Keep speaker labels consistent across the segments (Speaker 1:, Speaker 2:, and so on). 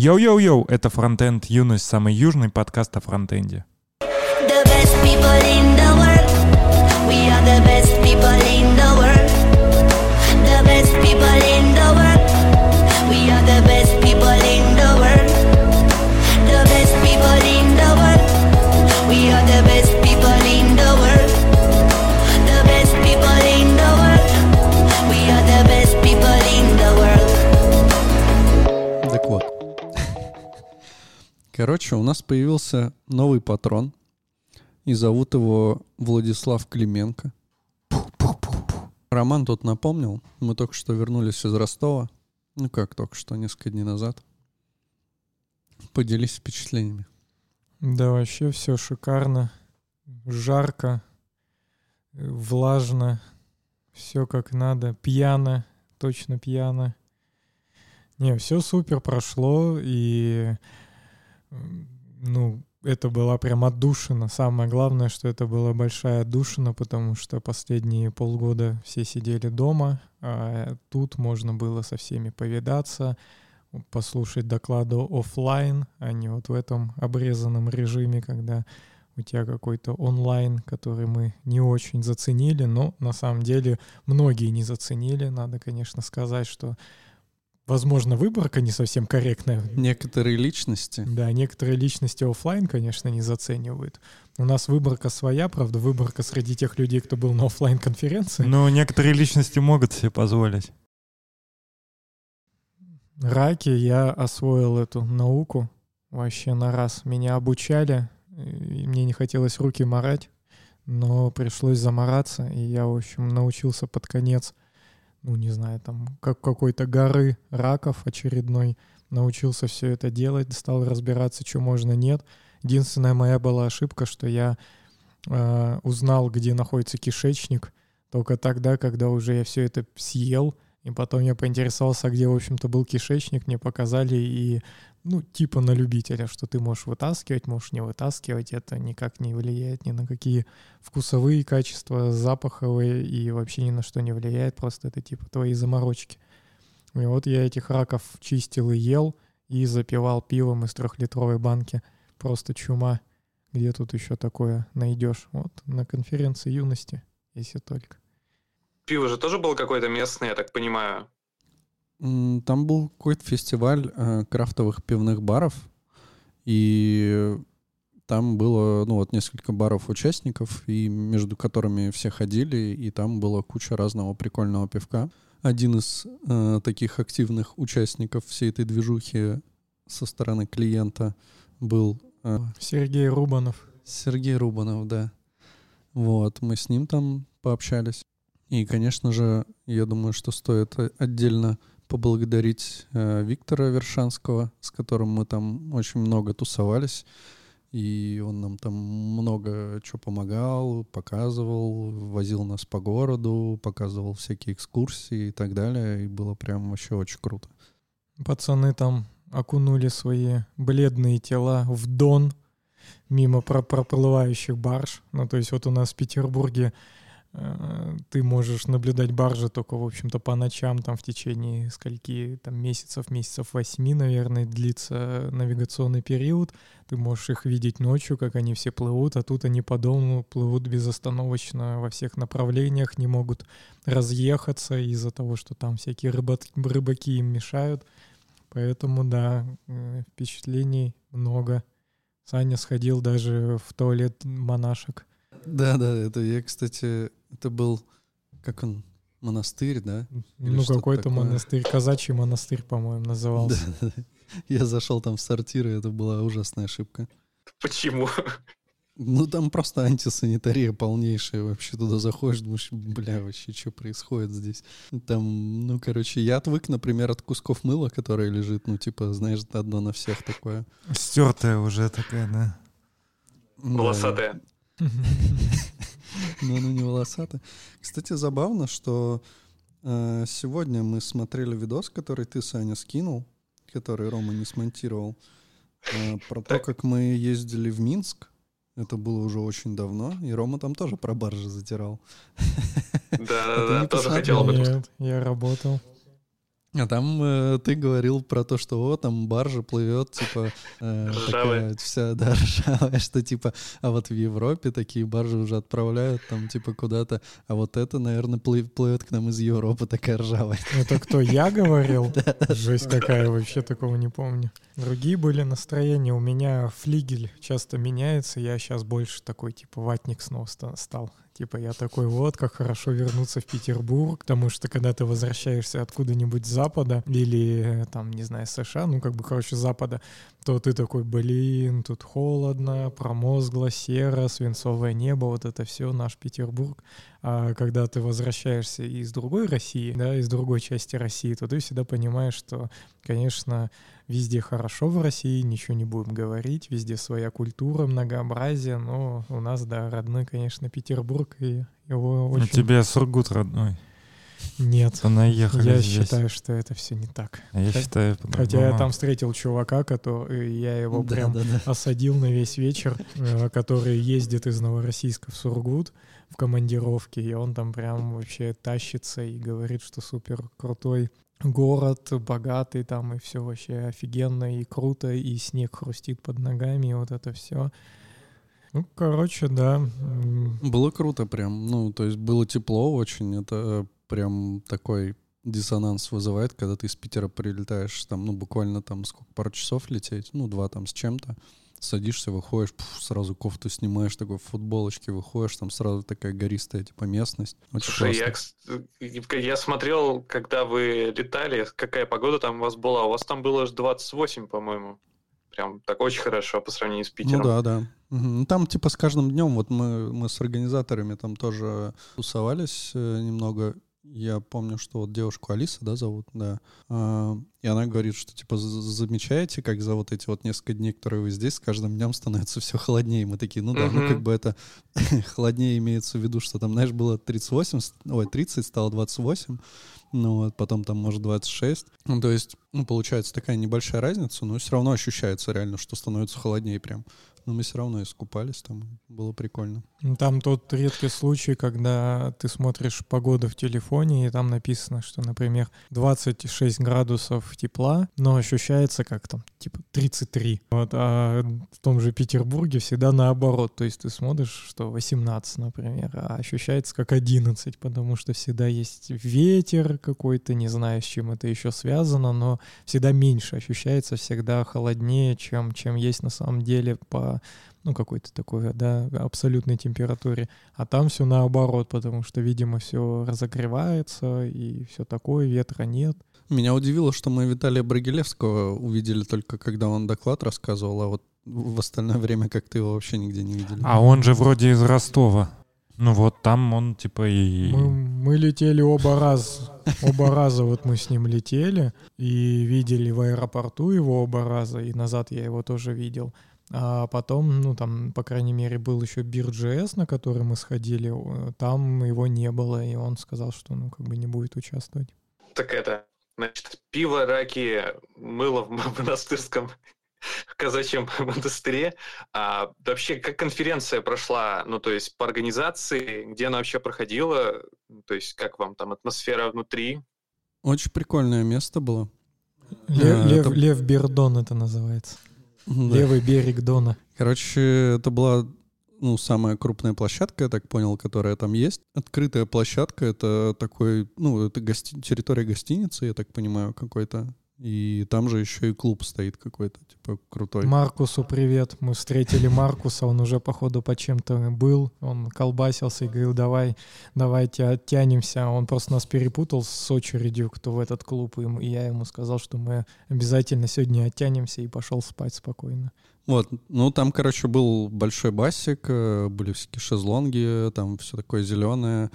Speaker 1: Йоу-йоу-йоу, это Фронтенд Юность, самый южный подкаст о фронтенде.
Speaker 2: The best people in the world.
Speaker 3: Короче, у нас появился новый патрон. И зовут его Владислав Клименко. Роман тут напомнил. Мы только что вернулись из Ростова. Ну как только что, несколько дней назад. Поделись впечатлениями.
Speaker 4: Да, вообще все шикарно. Жарко, влажно, все как надо, пьяно, точно пьяно. Не, все супер прошло, и ну, это была прям отдушина. Самое главное, что это была большая отдушина, потому что последние полгода все сидели дома, а тут можно было со всеми повидаться, послушать доклады оффлайн, а не вот в этом обрезанном режиме, когда у тебя какой-то онлайн, который мы не очень заценили, но на самом деле многие не заценили. Надо, конечно, сказать, что, возможно, выборка не совсем корректная.
Speaker 3: Некоторые личности.
Speaker 4: Да, некоторые личности оффлайн, конечно, не заценивают. У нас выборка своя, правда, выборка среди тех людей, кто был на оффлайн конференции.
Speaker 1: Но некоторые личности могут себе позволить.
Speaker 4: Раки я освоил эту науку вообще на раз. Меня обучали, и мне не хотелось руки морать, но пришлось замораться, и я, в общем, научился под конец, ну, не знаю, там, как какой-то горы раков очередной, научился все это делать, стал разбираться, что можно, нет. Единственная моя была ошибка, что я э, узнал, где находится кишечник, только тогда, когда уже я все это съел, и потом я поинтересовался, где, в общем-то, был кишечник, мне показали, и, ну, типа на любителя, что ты можешь вытаскивать, можешь не вытаскивать, это никак не влияет ни на какие вкусовые качества, запаховые, и вообще ни на что не влияет, просто это типа твои заморочки. И вот я этих раков чистил и ел, и запивал пивом из трехлитровой банки. Просто чума. Где тут еще такое найдешь? Вот на конференции юности, если только.
Speaker 5: Пиво же тоже было какое-то местное, я так понимаю.
Speaker 3: Там был какой-то фестиваль э, крафтовых пивных баров, и там было, ну вот, несколько баров-участников, и между которыми все ходили, и там была куча разного прикольного пивка. Один из э, таких активных участников всей этой движухи со стороны клиента был э,
Speaker 4: Сергей Рубанов.
Speaker 3: Сергей Рубанов, да. Вот, мы с ним там пообщались. И, конечно же, я думаю, что стоит отдельно поблагодарить э, Виктора Вершанского, с которым мы там очень много тусовались. И он нам там много чего помогал, показывал, возил нас по городу, показывал всякие экскурсии и так далее. И было прям вообще очень круто.
Speaker 4: Пацаны там окунули свои бледные тела в дон мимо про- проплывающих барж. Ну, то есть вот у нас в Петербурге ты можешь наблюдать баржи только, в общем-то, по ночам, там в течение скольки там месяцев, месяцев восьми, наверное, длится навигационный период. Ты можешь их видеть ночью, как они все плывут, а тут они по дому плывут безостановочно во всех направлениях, не могут разъехаться из-за того, что там всякие рыбак- рыбаки им мешают. Поэтому, да, э, впечатлений много. Саня сходил даже в туалет монашек.
Speaker 3: Да, да, это я, кстати, это был, как он, монастырь, да? Или
Speaker 4: ну, какой-то
Speaker 3: такое.
Speaker 4: монастырь, казачий монастырь, по-моему, назывался.
Speaker 3: Да, да. Я зашел там в сортир, и это была ужасная ошибка.
Speaker 5: Почему?
Speaker 3: Ну, там просто антисанитария полнейшая. Вообще туда заходишь, думаешь, бля, вообще, что происходит здесь? Там, ну, короче, я отвык, например, от кусков мыла, которое лежит, ну, типа, знаешь, одно на всех такое.
Speaker 1: Стертая уже такая, да.
Speaker 3: Да.
Speaker 5: Волосатая.
Speaker 3: Но оно не волосатое. Кстати, забавно, что э, сегодня мы смотрели видос, который ты, Саня, скинул, который Рома не смонтировал, э, про то, как мы ездили в Минск. Это было уже очень давно, и Рома там тоже про баржи затирал.
Speaker 5: Да-да-да,
Speaker 3: не
Speaker 5: тоже
Speaker 3: посмотрел?
Speaker 5: хотел об этом.
Speaker 4: Нет, я работал.
Speaker 3: А там э, ты говорил про то, что вот там баржа плывет, типа э, такая вся, да, ржавая, что типа, а вот в Европе такие баржи уже отправляют там типа куда-то, а вот это, наверное, плывет, плывет к нам из Европы такая ржавая.
Speaker 4: Это кто, я говорил? Жесть какая, вообще такого не помню. Другие были настроения. У меня флигель часто меняется. Я сейчас больше такой, типа, ватник снова ста- стал. Типа, я такой, вот, как хорошо вернуться в Петербург, потому что, когда ты возвращаешься откуда-нибудь с Запада или, э, там, не знаю, США, ну, как бы, короче, Запада, то ты такой, блин, тут холодно, промозгло, серо, свинцовое небо, вот это все, наш Петербург. А когда ты возвращаешься из другой России, да, из другой части России, то ты всегда понимаешь, что, конечно, везде хорошо в России, ничего не будем говорить, везде своя культура, многообразие, но у нас, да, родной, конечно, Петербург, и его
Speaker 1: У
Speaker 4: очень...
Speaker 1: тебя Сургут родной.
Speaker 4: Нет,
Speaker 1: То наехали
Speaker 4: я
Speaker 1: здесь.
Speaker 4: считаю, что это все не так.
Speaker 1: А я
Speaker 4: Хо-
Speaker 1: считаю,
Speaker 4: Хотя я там встретил чувака, который я его
Speaker 3: Да,
Speaker 4: прям
Speaker 3: да, да.
Speaker 4: осадил на весь вечер, э, который ездит из Новороссийска в Сургут в командировке, и он там прям вообще тащится и говорит, что супер крутой город, богатый там, и все вообще офигенно и круто, и снег хрустит под ногами, и вот это все. Ну, короче, да.
Speaker 3: Было круто прям, ну, то есть было тепло очень, это э, прям такой диссонанс вызывает, когда ты из Питера прилетаешь, там, ну, буквально там сколько, пару часов лететь, ну, два там с чем-то, садишься, выходишь, пф, сразу кофту снимаешь, такой в футболочке выходишь, там сразу такая гористая, типа, местность. Очень
Speaker 5: Слушай, я,
Speaker 3: классно.
Speaker 5: я смотрел, когда вы летали, какая погода там у вас была. У вас там было аж 28, по-моему. Прям так очень хорошо по сравнению с Питером.
Speaker 3: Ну да, да. Ну, Там типа с каждым днем, вот мы, мы с организаторами там тоже тусовались э, немного. Я помню, что вот девушку Алиса, да, зовут, да. А, и она говорит, что типа замечаете, как за вот эти вот несколько дней, которые вы здесь, с каждым днем становится все холоднее. Мы такие, ну да, ну как бы это холоднее имеется в виду, что там, знаешь, было 38, с- ой, 30, стало 28, ну вот, потом там, может, 26. Ну, то есть, ну, получается такая небольшая разница, но все равно ощущается реально, что становится холоднее прям. Но мы все равно искупались, там было прикольно.
Speaker 4: Ну, Там тот редкий случай, когда ты смотришь погоду в телефоне, и там написано, что, например, 26 градусов тепла, но ощущается как там, типа 33. Вот, а в том же Петербурге всегда наоборот. То есть ты смотришь, что 18, например, а ощущается как 11, потому что всегда есть ветер какой-то, не знаю, с чем это еще связано, но всегда меньше ощущается, всегда холоднее, чем, чем есть на самом деле по ну, какой-то такой, да, абсолютной температуре. А там все наоборот, потому что, видимо, все разогревается и все такое, ветра нет.
Speaker 3: Меня удивило, что мы Виталия Брагилевского увидели только когда он доклад рассказывал, а вот в остальное время как-то его вообще нигде не видели.
Speaker 1: А он же вроде из Ростова. Ну вот там он типа и...
Speaker 4: Мы, мы летели оба раза. Оба раза вот мы с ним летели и видели в аэропорту его оба раза, и назад я его тоже видел. А потом, ну там, по крайней мере, был еще Бир.js, на который мы сходили, э, там его не было, и он сказал, что, ну, как бы не будет участвовать.
Speaker 5: Так это, значит, пиво, раки, мыло в монастырском казачьем монастыре. А вообще, как конференция прошла, ну, то есть по организации, где она вообще проходила, Ну, то есть как вам там атмосфера внутри?
Speaker 3: Очень прикольное место было.
Speaker 4: Лев,
Speaker 3: А,
Speaker 4: Лев,
Speaker 3: это-
Speaker 4: Лев Бердон это называется.
Speaker 3: Да.
Speaker 4: Левый берег Дона.
Speaker 3: Короче, это была ну, самая крупная площадка, я так понял, которая там есть. Открытая площадка — это такой, ну, это гости- территория гостиницы, я так понимаю, какой-то. И там же еще и клуб стоит какой-то, типа, крутой.
Speaker 4: Маркусу привет. Мы встретили Маркуса, он уже, походу, по чем-то был. Он колбасился и говорил, давай, давайте оттянемся. Он просто нас перепутал с очередью, кто в этот клуб. И я ему сказал, что мы обязательно сегодня оттянемся и пошел спать спокойно.
Speaker 3: Вот, ну там, короче, был большой басик, э, были всякие шезлонги, там все такое зеленое.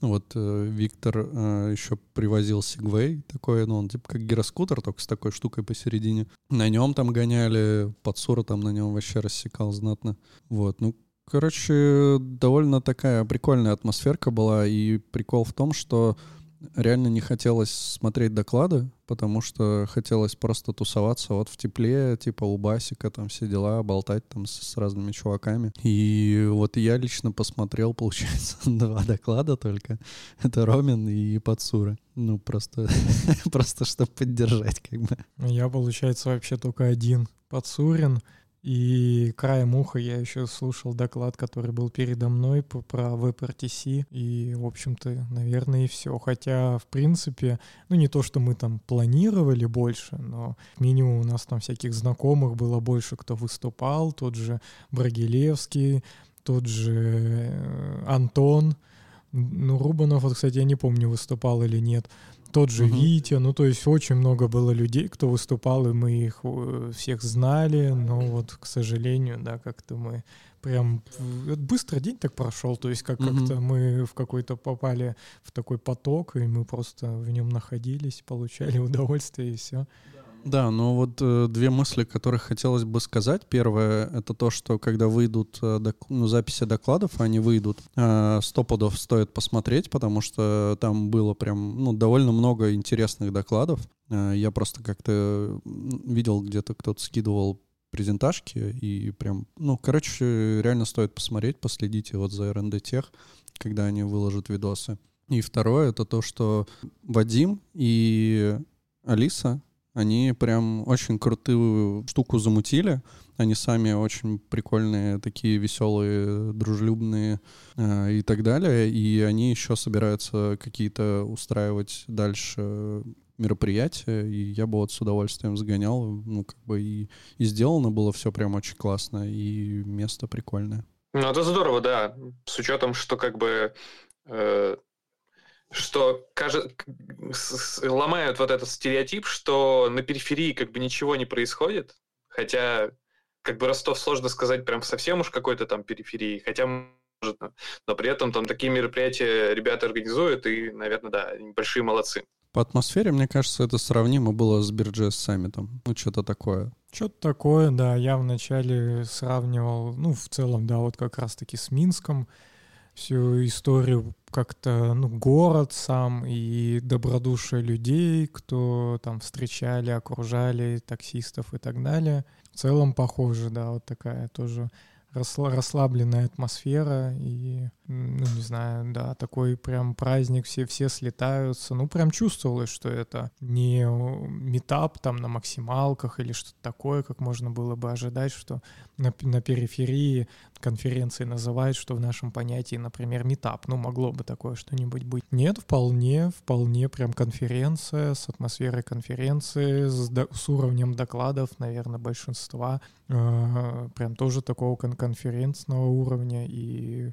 Speaker 3: Вот э, Виктор э, еще привозил Сигвей такой, ну он типа как гироскутер, только с такой штукой посередине. На нем там гоняли, подсура там на нем вообще рассекал знатно. Вот, ну, короче, довольно такая прикольная атмосферка была, и прикол в том, что реально не хотелось смотреть доклады, потому что хотелось просто тусоваться вот в тепле, типа у Басика, там все дела, болтать там с, с разными чуваками. И вот я лично посмотрел, получается, два доклада только. Это Ромин и Пацура. Ну, просто, просто чтобы поддержать, как бы.
Speaker 4: Я, получается, вообще только один. Пацурин — и краем уха я еще слушал доклад, который был передо мной про WebRTC. И, в общем-то, наверное, и все. Хотя, в принципе, ну не то, что мы там планировали больше, но минимум у нас там всяких знакомых было больше, кто выступал. Тот же Брагилевский, тот же э, Антон. Ну, Рубанов, вот, кстати, я не помню, выступал или нет тот же угу. Витя, ну то есть очень много было людей, кто выступал, и мы их э, всех знали, но вот, к сожалению, да, как-то мы прям быстро день так прошел, то есть как- угу. как-то мы в какой-то попали в такой поток, и мы просто в нем находились, получали удовольствие и все.
Speaker 3: Да, но вот э, две мысли, которые хотелось бы сказать. Первое — это то, что когда выйдут э, док, ну, записи докладов, они выйдут, э, пудов стоит посмотреть, потому что там было прям ну, довольно много интересных докладов. Э, я просто как-то видел, где-то кто-то скидывал презентажки, и прям, ну, короче, реально стоит посмотреть, последите вот за R&D Тех, когда они выложат видосы. И второе — это то, что Вадим и Алиса они прям очень крутую штуку замутили. Они сами очень прикольные, такие веселые, дружелюбные э, и так далее. И они еще собираются какие-то устраивать дальше мероприятия, и я бы вот с удовольствием загонял, ну, как бы и, и сделано было все прям очень классно, и место прикольное.
Speaker 5: Ну, это здорово, да, с учетом, что как бы э, что кажется, ломают вот этот стереотип, что на периферии как бы ничего не происходит, хотя как бы Ростов сложно сказать прям совсем уж какой-то там периферии, хотя может, но при этом там такие мероприятия ребята организуют, и, наверное, да, большие молодцы.
Speaker 3: По атмосфере, мне кажется, это сравнимо было с Бирджес саммитом. Ну, что-то такое.
Speaker 4: Что-то такое, да. Я вначале сравнивал, ну, в целом, да, вот как раз-таки с Минском всю историю как-то, ну, город сам и добродушие людей, кто там встречали, окружали таксистов и так далее. В целом похоже, да, вот такая тоже расслабленная атмосфера и, ну, не знаю, да, такой прям праздник, все, все слетаются. Ну, прям чувствовалось, что это не метап там на максималках или что-то такое, как можно было бы ожидать, что на, на периферии конференции называют, что в нашем понятии, например, метап. Ну, могло бы такое что-нибудь быть. Нет, вполне, вполне прям конференция с атмосферой конференции, с, с уровнем докладов, наверное, большинства. Э, прям тоже такого кон конференцного уровня. И,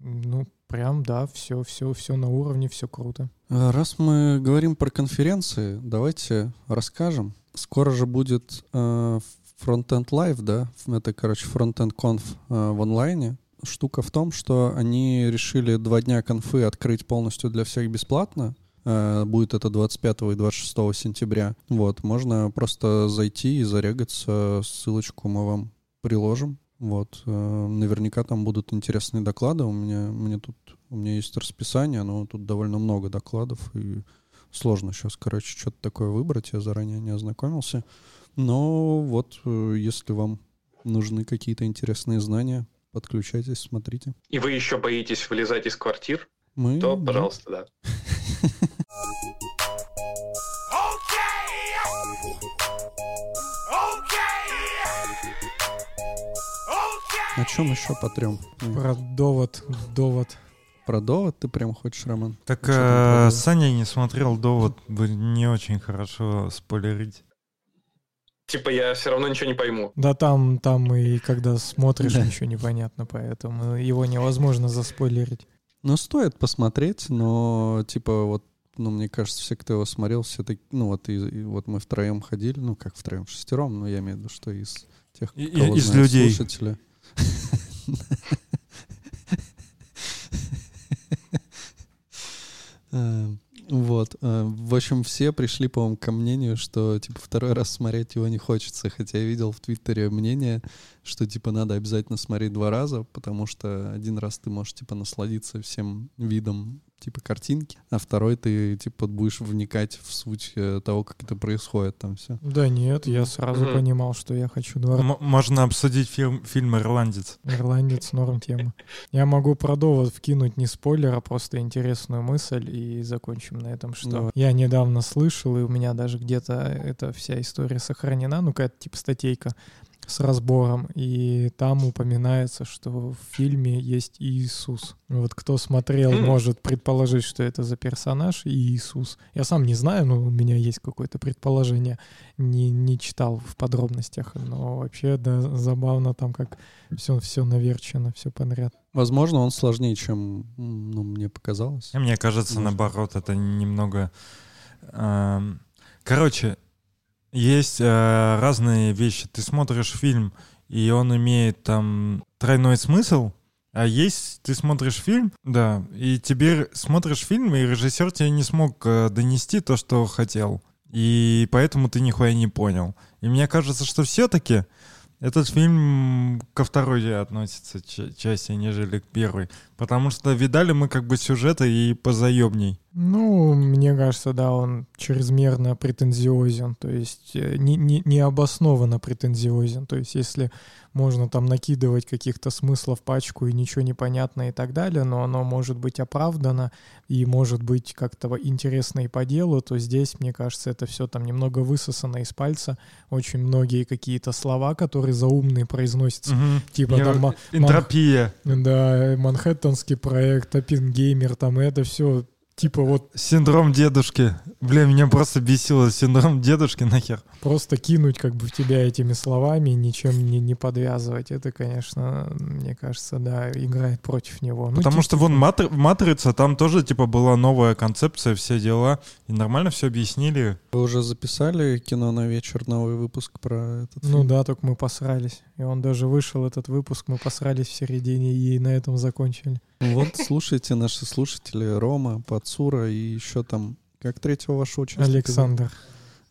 Speaker 4: ну, прям, да, все, все, все на уровне, все круто.
Speaker 3: Э, раз мы говорим про конференции, давайте расскажем. Скоро же будет э, Frontend Live, да, это, короче, Frontend Conf э, в онлайне. Штука в том, что они решили два дня конфы открыть полностью для всех бесплатно. Э, будет это 25 и 26 сентября. Вот, можно просто зайти и зарегаться. Ссылочку мы вам приложим. Вот, э, наверняка там будут интересные доклады. У меня, мне тут, у меня есть расписание, но тут довольно много докладов, и сложно сейчас, короче, что-то такое выбрать. Я заранее не ознакомился. Но вот, э, если вам нужны какие-то интересные знания, подключайтесь, смотрите.
Speaker 5: И вы еще боитесь вылезать из квартир?
Speaker 3: Мы,
Speaker 5: то, пожалуйста, да.
Speaker 3: О чем еще потрем?
Speaker 4: Про довод, довод.
Speaker 3: Про довод ты прям хочешь, Роман?
Speaker 1: Так э, Саня не смотрел довод, бы не очень хорошо спойлерить
Speaker 5: типа я все равно ничего не пойму.
Speaker 4: Да, там, там и когда смотришь, да. ничего непонятно, поэтому его невозможно заспойлерить.
Speaker 3: Ну, стоит посмотреть, но, типа, вот, ну, мне кажется, все, кто его смотрел, все таки ну, вот, и, и вот мы втроем ходили, ну, как втроем, шестером, но я имею в виду, что из тех, кого
Speaker 1: из знают людей.
Speaker 3: слушатели. Um, Вот. Э, в общем, все пришли, по-моему, ко мнению, что, типа, второй раз смотреть его не хочется. Хотя я видел в Твиттере мнение, что, типа, надо обязательно смотреть два раза, потому что один раз ты можешь, типа, насладиться всем видом типа картинки, а второй ты типа будешь вникать в суть э, того, как это происходит там все.
Speaker 4: Да нет, я сразу
Speaker 5: Мгм.
Speaker 4: понимал, что я хочу два
Speaker 1: М- можно обсудить фильм, фильм «Ирландец».
Speaker 4: Ирландец, норм тема. Я могу про довод вкинуть не спойлер, а просто интересную мысль и закончим на этом, что
Speaker 3: Давай.
Speaker 4: я недавно слышал, и у меня даже где-то эта вся история сохранена, ну какая-то типа статейка с разбором, и там упоминается, что в фильме есть Иисус. Вот кто смотрел, может предположить, что это за персонаж Иисус. Я сам не знаю, но у меня есть какое-то предположение. Не, не читал в подробностях, но вообще, да, забавно там, как все, все наверчено, все подряд.
Speaker 3: Возможно, он сложнее, чем ну, мне показалось.
Speaker 1: Мне кажется,
Speaker 3: Может.
Speaker 1: наоборот, это немного... эм, Короче, есть э, разные вещи. Ты смотришь фильм, и он имеет там тройной смысл, а есть, ты смотришь фильм, да, и тебе смотришь фильм, и режиссер тебе не смог э, донести то, что хотел. И поэтому ты нихуя не понял. И мне кажется, что все-таки этот фильм ко второй относится ча- части, нежели к первой. Потому что видали мы как бы сюжеты и позаебней.
Speaker 4: Ну, мне кажется, да, он чрезмерно претензиозен, то есть э, не, не, необоснованно претензиозен. То есть если можно там накидывать каких-то смыслов пачку и ничего не понятно и так далее, но оно может быть оправдано и может быть как-то интересно и по делу, то здесь, мне кажется, это все там немного высосано из пальца. Очень многие какие-то слова, которые заумные произносятся, типа
Speaker 1: Я-
Speaker 4: там ма-
Speaker 1: Энтропия.
Speaker 4: да, Манхэттенский проект, Оппенгеймер, там и это все типа вот
Speaker 1: Синдром дедушки. Бля, меня просто бесило. Синдром дедушки нахер.
Speaker 4: просто кинуть как бы в тебя этими словами, ничем не, не подвязывать. Это, конечно, мне кажется, да, играет против него. Ну,
Speaker 1: Потому
Speaker 4: типа,
Speaker 1: что вон Матри- Матрица, там тоже типа была новая концепция, все дела. И нормально все объяснили.
Speaker 3: Вы уже записали кино на вечер, новый выпуск про этот
Speaker 4: Ну
Speaker 3: фильм?
Speaker 4: да, только мы посрались. И он даже вышел, этот выпуск, мы посрались в середине и на этом закончили.
Speaker 3: Вот, слушайте, наши слушатели, Рома, Пацура и еще там, как третьего вашего участника?
Speaker 4: Александр.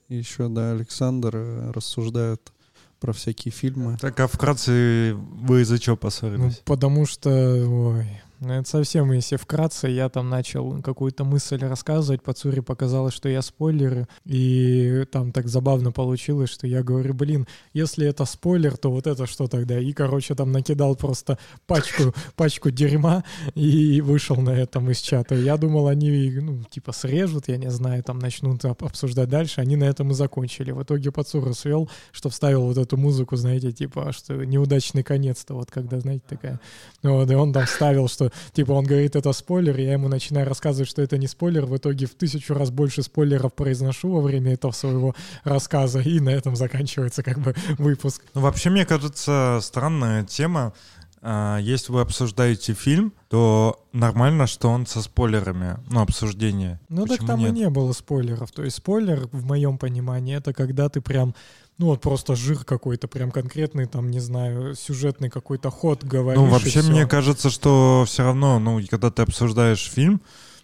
Speaker 3: Еще, да, Александр э, рассуждают про всякие фильмы.
Speaker 1: Так, а вкратце вы из-за чего
Speaker 4: Ну,
Speaker 1: поссорились?
Speaker 4: потому что, ой, ну это совсем, если вкратце, я там начал какую-то мысль рассказывать, по Цуре показалось, что я спойлеры, и там так забавно получилось, что я говорю, блин, если это спойлер, то вот это что тогда? И, короче, там накидал просто пачку, пачку дерьма и вышел на этом из чата. Я думал, они, ну, типа, срежут, я не знаю, там начнут об- обсуждать дальше, они на этом и закончили. В итоге Пацура свел, что вставил вот эту музыку, знаете, типа, что неудачный конец-то, вот когда, знаете, такая вот, и он там вставил, что, типа, он говорит, это спойлер, я ему начинаю рассказывать, что это не спойлер, в итоге в тысячу раз больше спойлеров произношу во время этого своего рассказа, и на этом заканчивается как бы выпуск.
Speaker 1: Ну, вообще, мне кажется, странная тема. А, Если вы обсуждаете фильм, то нормально, что он со спойлерами, ну, обсуждение.
Speaker 4: Ну так
Speaker 1: Почему
Speaker 4: там
Speaker 1: нет?
Speaker 4: и не было спойлеров, то есть спойлер, в моем понимании, это когда ты прям ну вот просто жир какой-то, прям конкретный, там, не знаю, сюжетный какой-то ход говоришь.
Speaker 1: Ну, вообще, мне кажется, что все равно, ну, когда ты обсуждаешь фильм,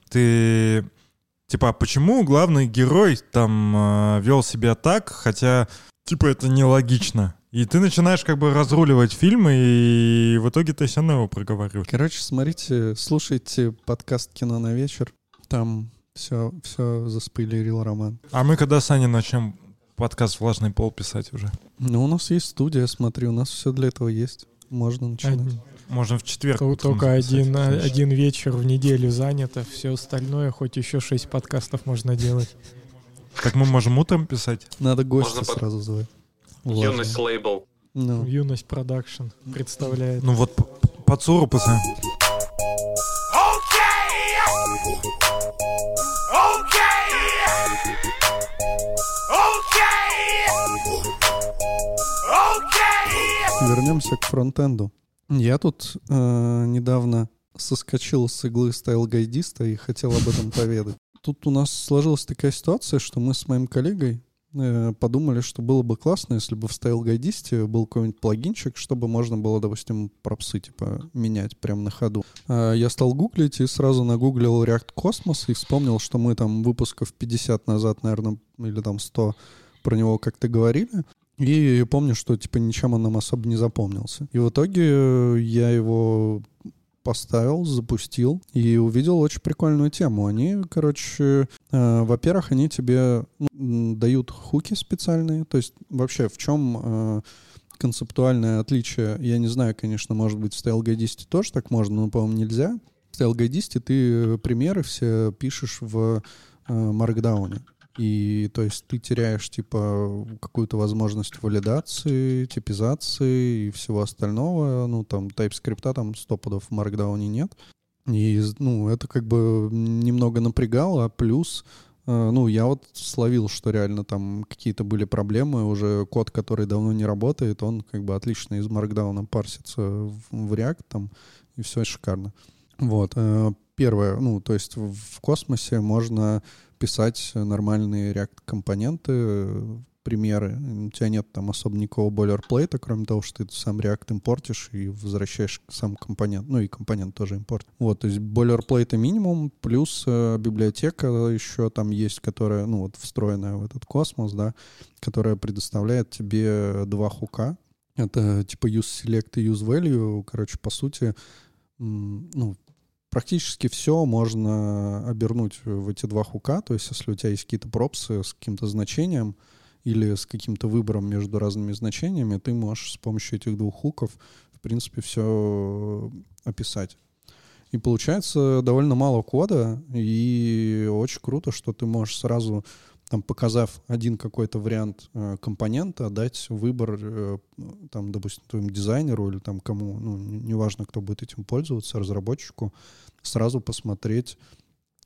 Speaker 1: ты... Типа, а почему главный герой там э, вел себя так, хотя, типа, это нелогично. И ты начинаешь как бы разруливать фильм, и в итоге ты все равно его проговариваешь.
Speaker 3: Короче, смотрите, слушайте подкаст «Кино на вечер». Там все, все заспойлерил Роман.
Speaker 1: А мы когда с Аней начнем подкаст «Влажный пол» писать уже?
Speaker 3: Ну, у нас есть студия, смотри, у нас все для этого есть. Можно начинать.
Speaker 4: Один-
Speaker 1: Можно в четверг. утром
Speaker 4: Только один,
Speaker 1: конечно.
Speaker 4: один вечер в неделю занято, все остальное, хоть еще шесть подкастов можно делать.
Speaker 1: Так мы можем утром писать?
Speaker 3: Надо гостя
Speaker 5: Можно под-
Speaker 3: сразу звать. Влажно.
Speaker 5: Юность лейбл.
Speaker 3: Ну,
Speaker 4: Юность продакшн представляет.
Speaker 1: Ну вот п- п- по Цуру пацан.
Speaker 3: Вернемся к фронтенду. Я тут э, недавно соскочил с иглы Styleguidist а и хотел об этом поведать. Тут у нас сложилась такая ситуация, что мы с моим коллегой э, подумали, что было бы классно, если бы в Styleguidist е был какой-нибудь плагинчик, чтобы можно было, допустим, props ы типа менять прямо на ходу. А я стал гуглить и сразу нагуглил React Cosmos и вспомнил, что мы там выпусков 50 назад, наверное, или там 100 про него как-то говорили. И помню, что типа ничем он нам особо не запомнился. И в итоге э, я его поставил, запустил и увидел очень прикольную тему. Они, короче, э, во-первых, они тебе ну, дают хуки специальные. То есть вообще в чем э, концептуальное отличие? Я не знаю, конечно, может быть, в Style Guide тоже так можно, но, по-моему, нельзя. В Style Guide ты примеры все пишешь в э, Markdown. И то есть ты теряешь типа какую-то возможность валидации, типизации и всего остального. Ну, там TypeScript там стопудов в Markdown нет. И, ну, это как бы немного напрягало, а плюс э, ну, я вот словил, что реально там какие-то были проблемы, уже код, который давно не работает, он как бы отлично из Markdown парсится в React там, и все шикарно. Вот. э, Первое, ну, то есть в космосе можно писать нормальные React-компоненты, примеры. У тебя нет там особо никакого бойлерплейта, кроме того, что ты сам React импортишь и возвращаешь сам компонент. Ну и компонент тоже импорт. Вот, то есть бойлерплейта минимум, плюс э, библиотека еще там есть, которая, ну вот встроенная в этот космос, да, которая предоставляет тебе два хука. Это типа use select и use value. Короче, по сути, ну, практически все можно обернуть в эти два хука. То есть, если у тебя есть какие-то пропсы с каким-то значением или с каким-то выбором между разными значениями, ты можешь с помощью этих двух хуков, в принципе, все описать. И получается довольно мало кода, и очень круто, что ты можешь сразу, там, показав один какой-то вариант э, компонента, дать выбор, э, там, допустим, твоему дизайнеру или там кому, ну, не- неважно, кто будет этим пользоваться, разработчику, сразу посмотреть,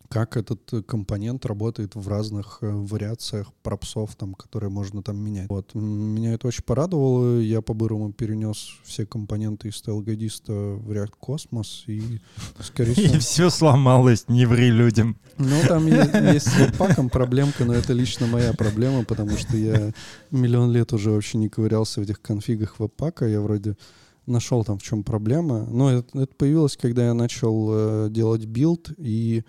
Speaker 3: как этот э, компонент работает в разных э, вариациях пропсов, там, которые можно там менять. Вот. Меня это очень порадовало. Я по-бырому перенес все компоненты из стайлгайдиста в React Cosmos и, скорее
Speaker 1: И
Speaker 3: всего...
Speaker 1: все сломалось, не ври людям.
Speaker 3: Ну, там есть с webpack ом проблемка, но это лично моя проблема, потому что я миллион лет уже вообще не ковырялся в этих конфигах webpack а. Я вроде нашел там, в чем проблема. Но это, это появилось, когда я начал э, делать build и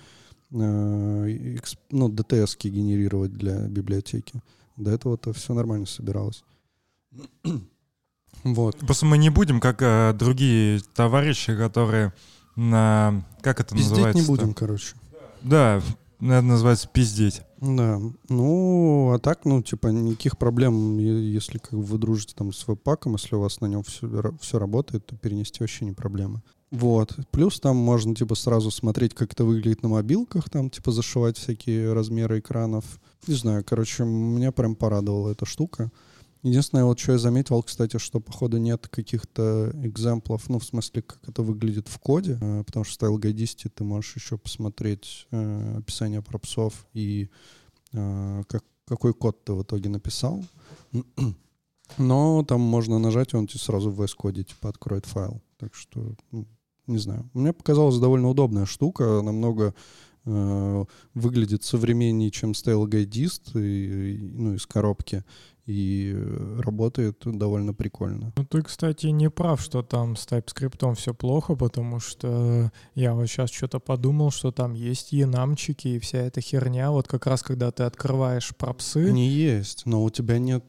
Speaker 3: ну, DTS генерировать для библиотеки. До этого-то все нормально собиралось. Вот.
Speaker 1: Просто мы не будем, как э, другие товарищи, которые на... Как это
Speaker 3: Пиздеть
Speaker 1: называется?
Speaker 3: не будем, короче.
Speaker 1: Да, это называется пиздеть.
Speaker 3: Да, ну, а так, ну, типа, никаких проблем, если как вы дружите там с веб-паком, если у вас на нем все, все работает, то перенести вообще не проблема. Вот. Плюс там можно, типа, сразу смотреть, как это выглядит на мобилках, там, типа, зашивать всякие размеры экранов. Не знаю, короче, меня прям порадовала эта штука. Единственное, вот что я заметил, кстати, что, походу, нет каких-то экземплов, ну, в смысле, как это выглядит в коде, э, потому что в StyleGuide ты можешь еще посмотреть э, описание пропсов и э, как, какой код ты в итоге написал. Но там можно нажать, и он тебе сразу в VS Code типа откроет файл. Так что, ну, не знаю. Мне показалась довольно удобная штука, намного э, выглядит современнее, чем StyleGuideist, и, и, ну, из коробки, и работает довольно прикольно.
Speaker 4: Ну, ты, кстати, не прав, что там с TypeScript все плохо, потому что я вот сейчас что-то подумал, что там есть енамчики и вся эта херня. Вот как раз когда ты открываешь пропсы,
Speaker 3: Не есть, но у тебя нет...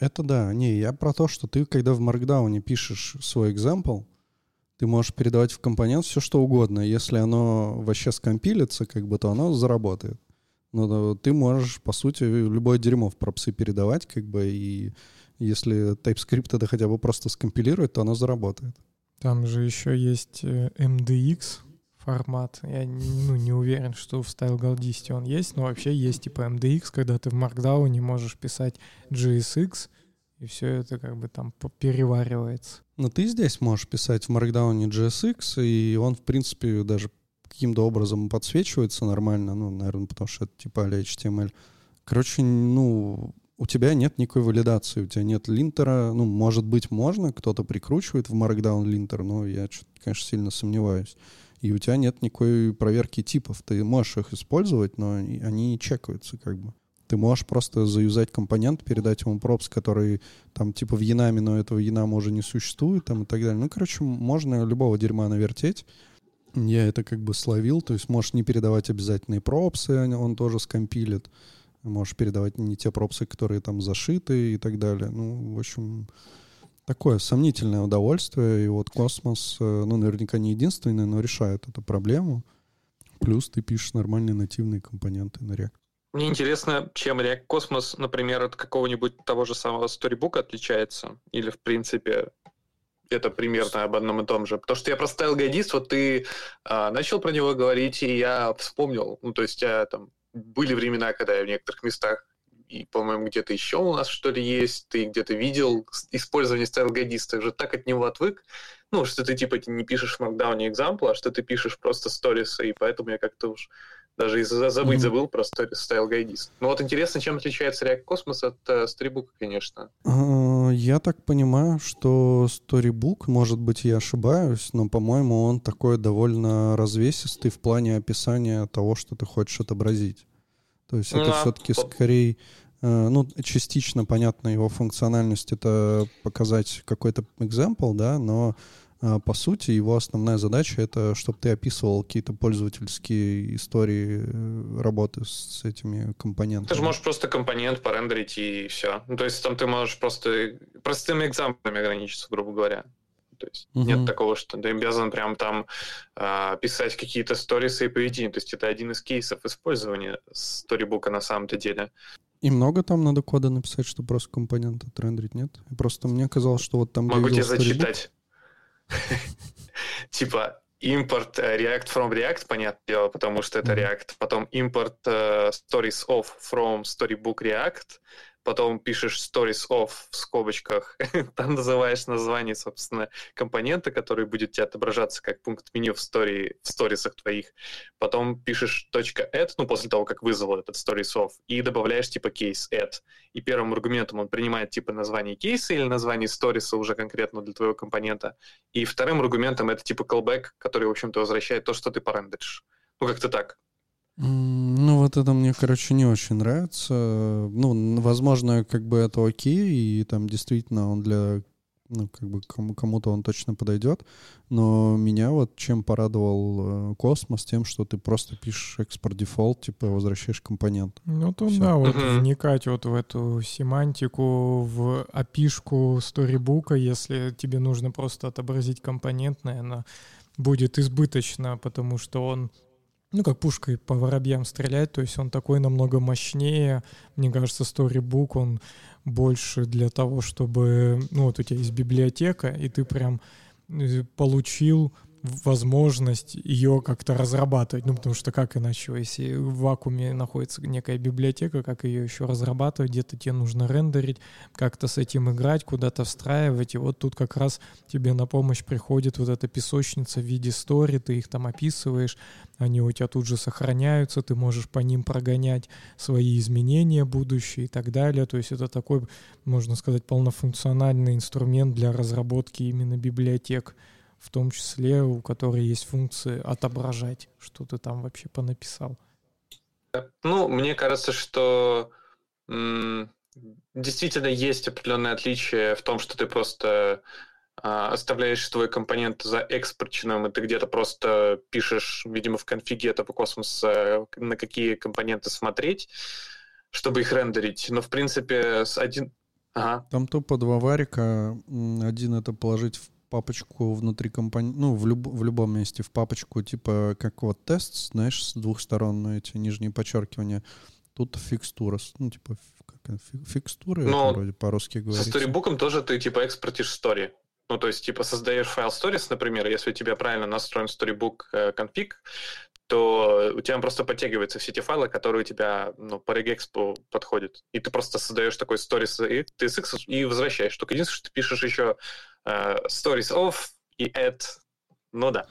Speaker 3: Это да, не, я про то, что ты, когда в Markdown пишешь свой example, ты можешь передавать в компонент все, что угодно. Если оно вообще скомпилится, как бы, то оно заработает. Но ты можешь, по сути, любое дерьмо в пропсы передавать, как бы, и если TypeScript это хотя бы просто скомпилирует, то оно заработает.
Speaker 4: там же еще есть э, MDX формат. Я ну, не уверен, что в StyleGuide он есть, но вообще есть типа MDX, когда ты в Markdown можешь писать JSX, и все это как бы там переваривается.
Speaker 3: Но ты здесь можешь писать в Markdown JSX, и он, в принципе, даже каким-то образом подсвечивается нормально, ну, наверное, потому что это типа а HTML. Короче, ну, у тебя нет никакой валидации, у тебя нет линтера, ну, может быть, можно, кто-то прикручивает в Markdown линтер, но я, конечно, сильно сомневаюсь. И у тебя нет никакой проверки типов. Ты можешь их использовать, но они чекаются как бы. Ты можешь просто заюзать компонент, передать ему пропс, который там типа в Янаме, но этого Янама уже не существует, там и так далее. Ну, короче, можно любого дерьма навертеть. Я это как бы словил, то есть можешь не передавать обязательные пропсы, они- он тоже скомпилит. Можешь передавать не те пропсы, которые там зашиты и так далее. Ну, в общем, такое сомнительное удовольствие, и вот космос, э, ну, наверняка не единственный, но решает эту проблему. Плюс ты пишешь нормальные нативные компоненты на React.
Speaker 5: Мне интересно, чем React Cosmos, например, от какого-нибудь того же самого Storybook отличается? Или, в принципе, это примерно об одном и том же. Потому что я проставил гайдист, вот ты а, начал про него говорить, и я вспомнил. Ну, то есть я там были времена, когда я в некоторых местах и, по-моему, где-то еще у нас что ли есть, ты где-то видел использование Styleguidist а, уже так от него отвык, ну, что ты типа не пишешь в Markdown example, а что ты пишешь просто stories ы, и поэтому я как-то уж даже из забыть mm-hmm. забыл про Styleguidist. Ну вот интересно, чем отличается React Cosmos от э, Storybook, конечно.
Speaker 3: Э, я так понимаю, что Storybook, может быть, я ошибаюсь, но, по-моему, он такой довольно развесистый в плане описания того, что ты хочешь отобразить. То есть это ну, все-таки по... скорее Э, ну, частично, понятно, его функциональность — это показать какой-то экземпл, да, но э, по сути, его основная задача — это чтобы ты описывал какие-то пользовательские истории э, работы с этими компонентами.
Speaker 5: Ты же можешь просто компонент порендерить и все. Ну, то есть там ты можешь просто простыми экзамплами ограничиться, грубо говоря. То есть угу. нет такого, что ты обязан прям там э, писать какие-то сторисы и поведения. То есть это один из кейсов использования сторибука на самом-то деле.
Speaker 3: И много там надо кода написать, чтобы просто компонент отрендерить, нет? Просто мне казалось, что вот там...
Speaker 5: Могу тебе зачитать. Типа импорт э, React from React, понятное дело, потому что это React. Потом импорт э, stories of from storybook React потом пишешь stories of в скобочках, там называешь название, собственно, компонента, который будет тебе отображаться как пункт меню в, story, в сторисах твоих, потом пишешь .add, ну, после того, как вызвал этот stories of, и добавляешь типа case add. И первым аргументом он принимает типа название кейса или название сториса уже конкретно для твоего компонента. И вторым аргументом это типа callback, который, в общем-то, возвращает то, что ты порендеришь. Ну, как-то так.
Speaker 3: Ну, вот это мне, короче, не очень нравится. Ну, возможно, как бы это окей, и там действительно он для ну, как бы кому- кому-то он точно подойдет. Но меня вот чем порадовал э, Космос, тем, что ты просто пишешь export default, типа возвращаешь компонент.
Speaker 4: Ну, то Всё. да, вот вникать вот в эту семантику, в API шку Storybook а, если тебе нужно просто отобразить компонент, наверное, будет избыточно, потому что он ну, как пушкой по воробьям стрелять, то есть он такой намного мощнее. Мне кажется, Storybook, он больше для того, чтобы, ну, вот у тебя есть библиотека, и ты прям э, получил возможность ее как-то разрабатывать. Ну, потому что как иначе, если в вакууме находится некая библиотека, как ее еще разрабатывать, где-то тебе нужно рендерить, как-то с этим играть, куда-то встраивать. И вот тут как раз тебе на помощь приходит вот эта песочница в виде стори, ты их там описываешь, они у тебя тут же сохраняются, ты можешь по ним прогонять свои изменения будущие и так далее. То есть это такой, можно сказать, полнофункциональный инструмент для разработки именно библиотек в том числе у которой есть функции отображать, что ты там вообще понаписал.
Speaker 5: Ну, мне кажется, что м- действительно есть определенное отличие в том, что ты просто а, оставляешь твой компонент за экспорченным, и ты где-то просто пишешь, видимо, в конфиге этого космоса, на какие компоненты смотреть, чтобы их рендерить. Но, в принципе, с один...
Speaker 3: Ага. Там тупо два варика. Один это положить в папочку внутри компании, ну, в, люб, в любом месте, в папочку, типа, как вот тест, знаешь, с двух сторон, ну, эти нижние подчеркивания. Тут фикстура, ну, типа, как, фикстура,
Speaker 5: Но
Speaker 3: вроде по-русски говорится.
Speaker 5: Со сторибуком тоже ты, типа, экспортишь стори. Ну, то есть, типа, создаешь файл stories, например, если у тебя правильно настроен storybook э, конфиг, то у тебя просто подтягиваются все те файлы, которые у тебя ну, по регекспу подходят. И ты просто создаешь такой stories и TSX и возвращаешь. Только единственное, что ты пишешь еще stories of и add. Ну да.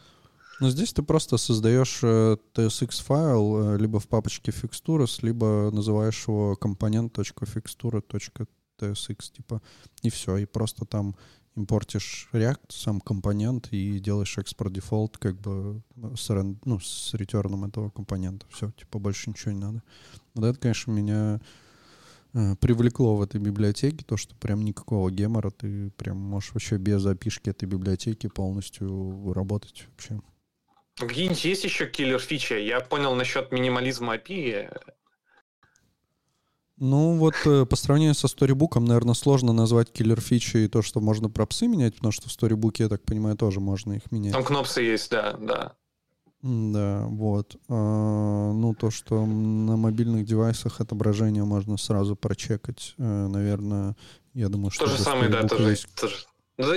Speaker 3: Но здесь ты просто создаешь э, TSX файл э, либо в папочке fixtures, либо называешь его component.fixtura.tsx, типа, и все, и просто там импортишь React, сам компонент, и делаешь экспорт дефолт как бы с, ну, с ретерном этого компонента. Все, типа больше ничего не надо. Вот это, конечно, меня э, привлекло в этой библиотеке, то, что прям никакого гемора, ты прям можешь вообще без опишки этой библиотеки полностью работать вообще.
Speaker 5: Какие-нибудь есть еще киллер фичи? Я понял насчет минимализма API.
Speaker 3: Ну вот э, по сравнению со сторибуком, наверное, сложно назвать киллер фичи и то, что можно пропсы менять, потому что в сторибуке, я так понимаю, тоже можно их менять.
Speaker 5: Там кнопсы есть, да, да.
Speaker 3: Да, вот. А, Ну, то, что на мобильных девайсах отображение можно сразу прочекать, э, наверное, я думаю, что...
Speaker 5: То же самое, да, тоже. тоже.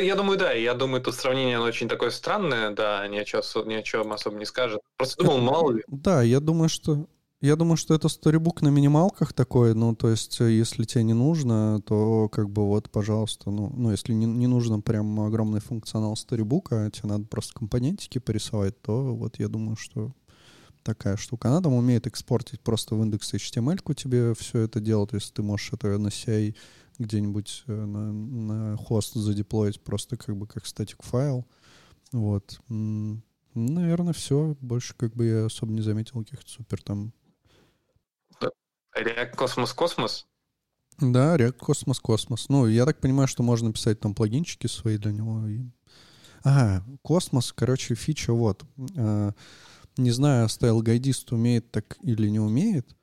Speaker 5: Я думаю, да, я думаю, тут сравнение оно очень такое странное, да, ни о чем, ни о чем особо не скажет. Просто думал, мало ли.
Speaker 3: Да, я думаю, что... Я думаю, что это сторибук на минималках такой, ну, то есть, э, если тебе не нужно, то как бы вот, пожалуйста, ну, ну если не, не нужно прям огромный функционал сторибука, а тебе надо просто компонентики порисовать, то вот я думаю, что такая штука. Она там умеет экспортить просто в index HTML ку тебе все это делать, если ты можешь это на CI где-нибудь э, на, на хост задеплоить просто как бы как static файл. Вот. Наверное, все. Больше как бы я особо не заметил каких-то супер там
Speaker 5: React Cosmos Cosmos.
Speaker 3: Да, React Cosmos Cosmos. Ну, я так понимаю, что можно писать там плагинчики свои для него. и- Ага, Космос, короче, фича вот. А, Не знаю, Styleguidist умеет так или не умеет,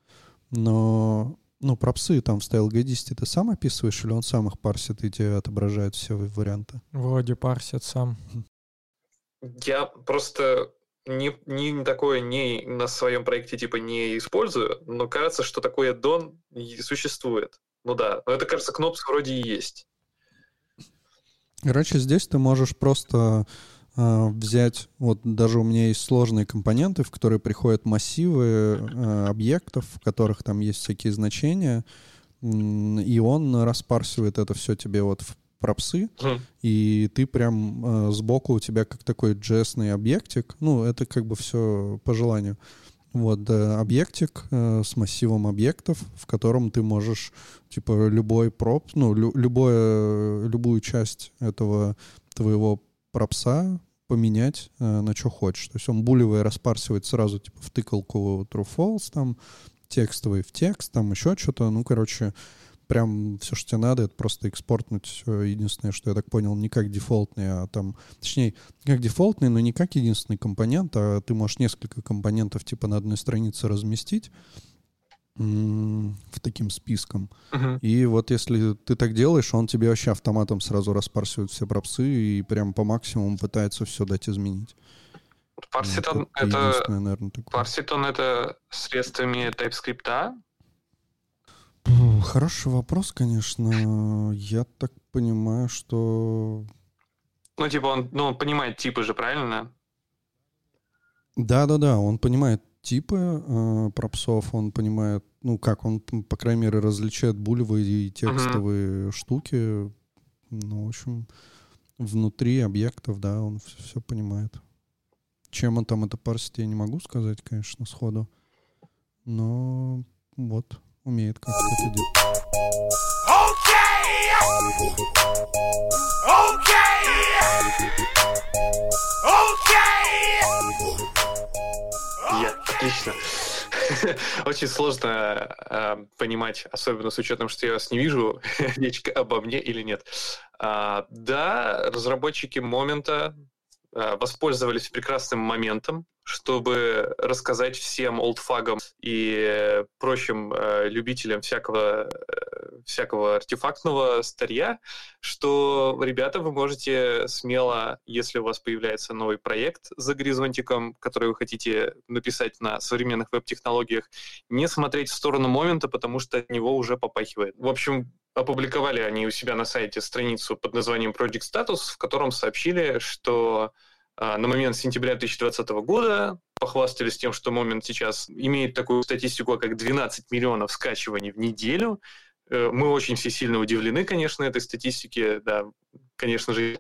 Speaker 3: но ну, props ы там в Styleguidist е ты сам описываешь, или он сам их парсит и тебе отображает все варианты?
Speaker 4: Вроде парсят сам.
Speaker 5: Я просто не, не такое не на своем проекте типа не использую, но кажется, что такой addon существует. Ну да, но это, кажется, knobs вроде и есть.
Speaker 3: Короче, здесь ты можешь просто э, взять, вот даже у меня есть сложные компоненты, в которые приходят массивы э, объектов, в которых там есть всякие значения, и он распарсивает это все тебе вот в пропсы,
Speaker 5: Мгм.
Speaker 3: и ты прям э, сбоку у тебя как такой джесный объектик, ну, это как бы все по желанию. Вот, э, объектик э, с массивом объектов, в котором ты можешь, типа, любой проп, ну, лю- любое, любую часть этого твоего пропса поменять э, на что хочешь. То есть он булевый распарсивает сразу, типа, в тыкалку true false, там, текстовый в текст, там еще что-то. Ну, короче, прям все, что тебе надо, это просто экспортнуть. Единственное, что я так понял, не как дефолтный, а там... Точнее, как дефолтный, но не как единственный компонент, а ты можешь несколько компонентов типа на одной странице разместить в таким списком.
Speaker 5: Мгм.
Speaker 3: И вот если ты так делаешь, он тебе вообще автоматом сразу распарсивает все пропсы и прям по максимуму пытается все дать изменить.
Speaker 5: Парсит
Speaker 3: Вот
Speaker 5: он это,
Speaker 3: единственное, наверное, такое.
Speaker 5: парсит он это средствами TypeScript,
Speaker 3: Хороший вопрос, конечно. Я так понимаю, что...
Speaker 5: ну типа он, ну он понимает типы же, правильно?
Speaker 3: Да-да-да, он понимает типы э, пропсов, он понимает, ну как, он, по крайней мере, различает булевые и текстовые штуки. Ну, в общем, внутри объектов, да, он все, понимает. Чем он там это парсит, я не могу сказать, конечно, сходу. Но вот, умеет как-то это делать.
Speaker 5: Я, отлично. Очень сложно э, понимать, особенно с учетом, что я вас не вижу, речь обо мне или нет. А, да, разработчики момента э, воспользовались прекрасным моментом, чтобы рассказать всем олдфагам и прочим э, любителям всякого, э, всякого артефактного старья, что, ребята, вы можете смело, если у вас появляется новый проект за горизонтиком, который вы хотите написать на современных веб-технологиях, не смотреть в сторону момента, потому что от него уже попахивает. В общем, опубликовали они у себя на сайте страницу под названием Project Status, в котором сообщили, что на момент сентября 2020 года похвастались тем, что момент сейчас имеет такую статистику, как 12 миллионов скачиваний в неделю. Э, Мы очень все сильно удивлены, конечно, этой статистике, да, конечно же.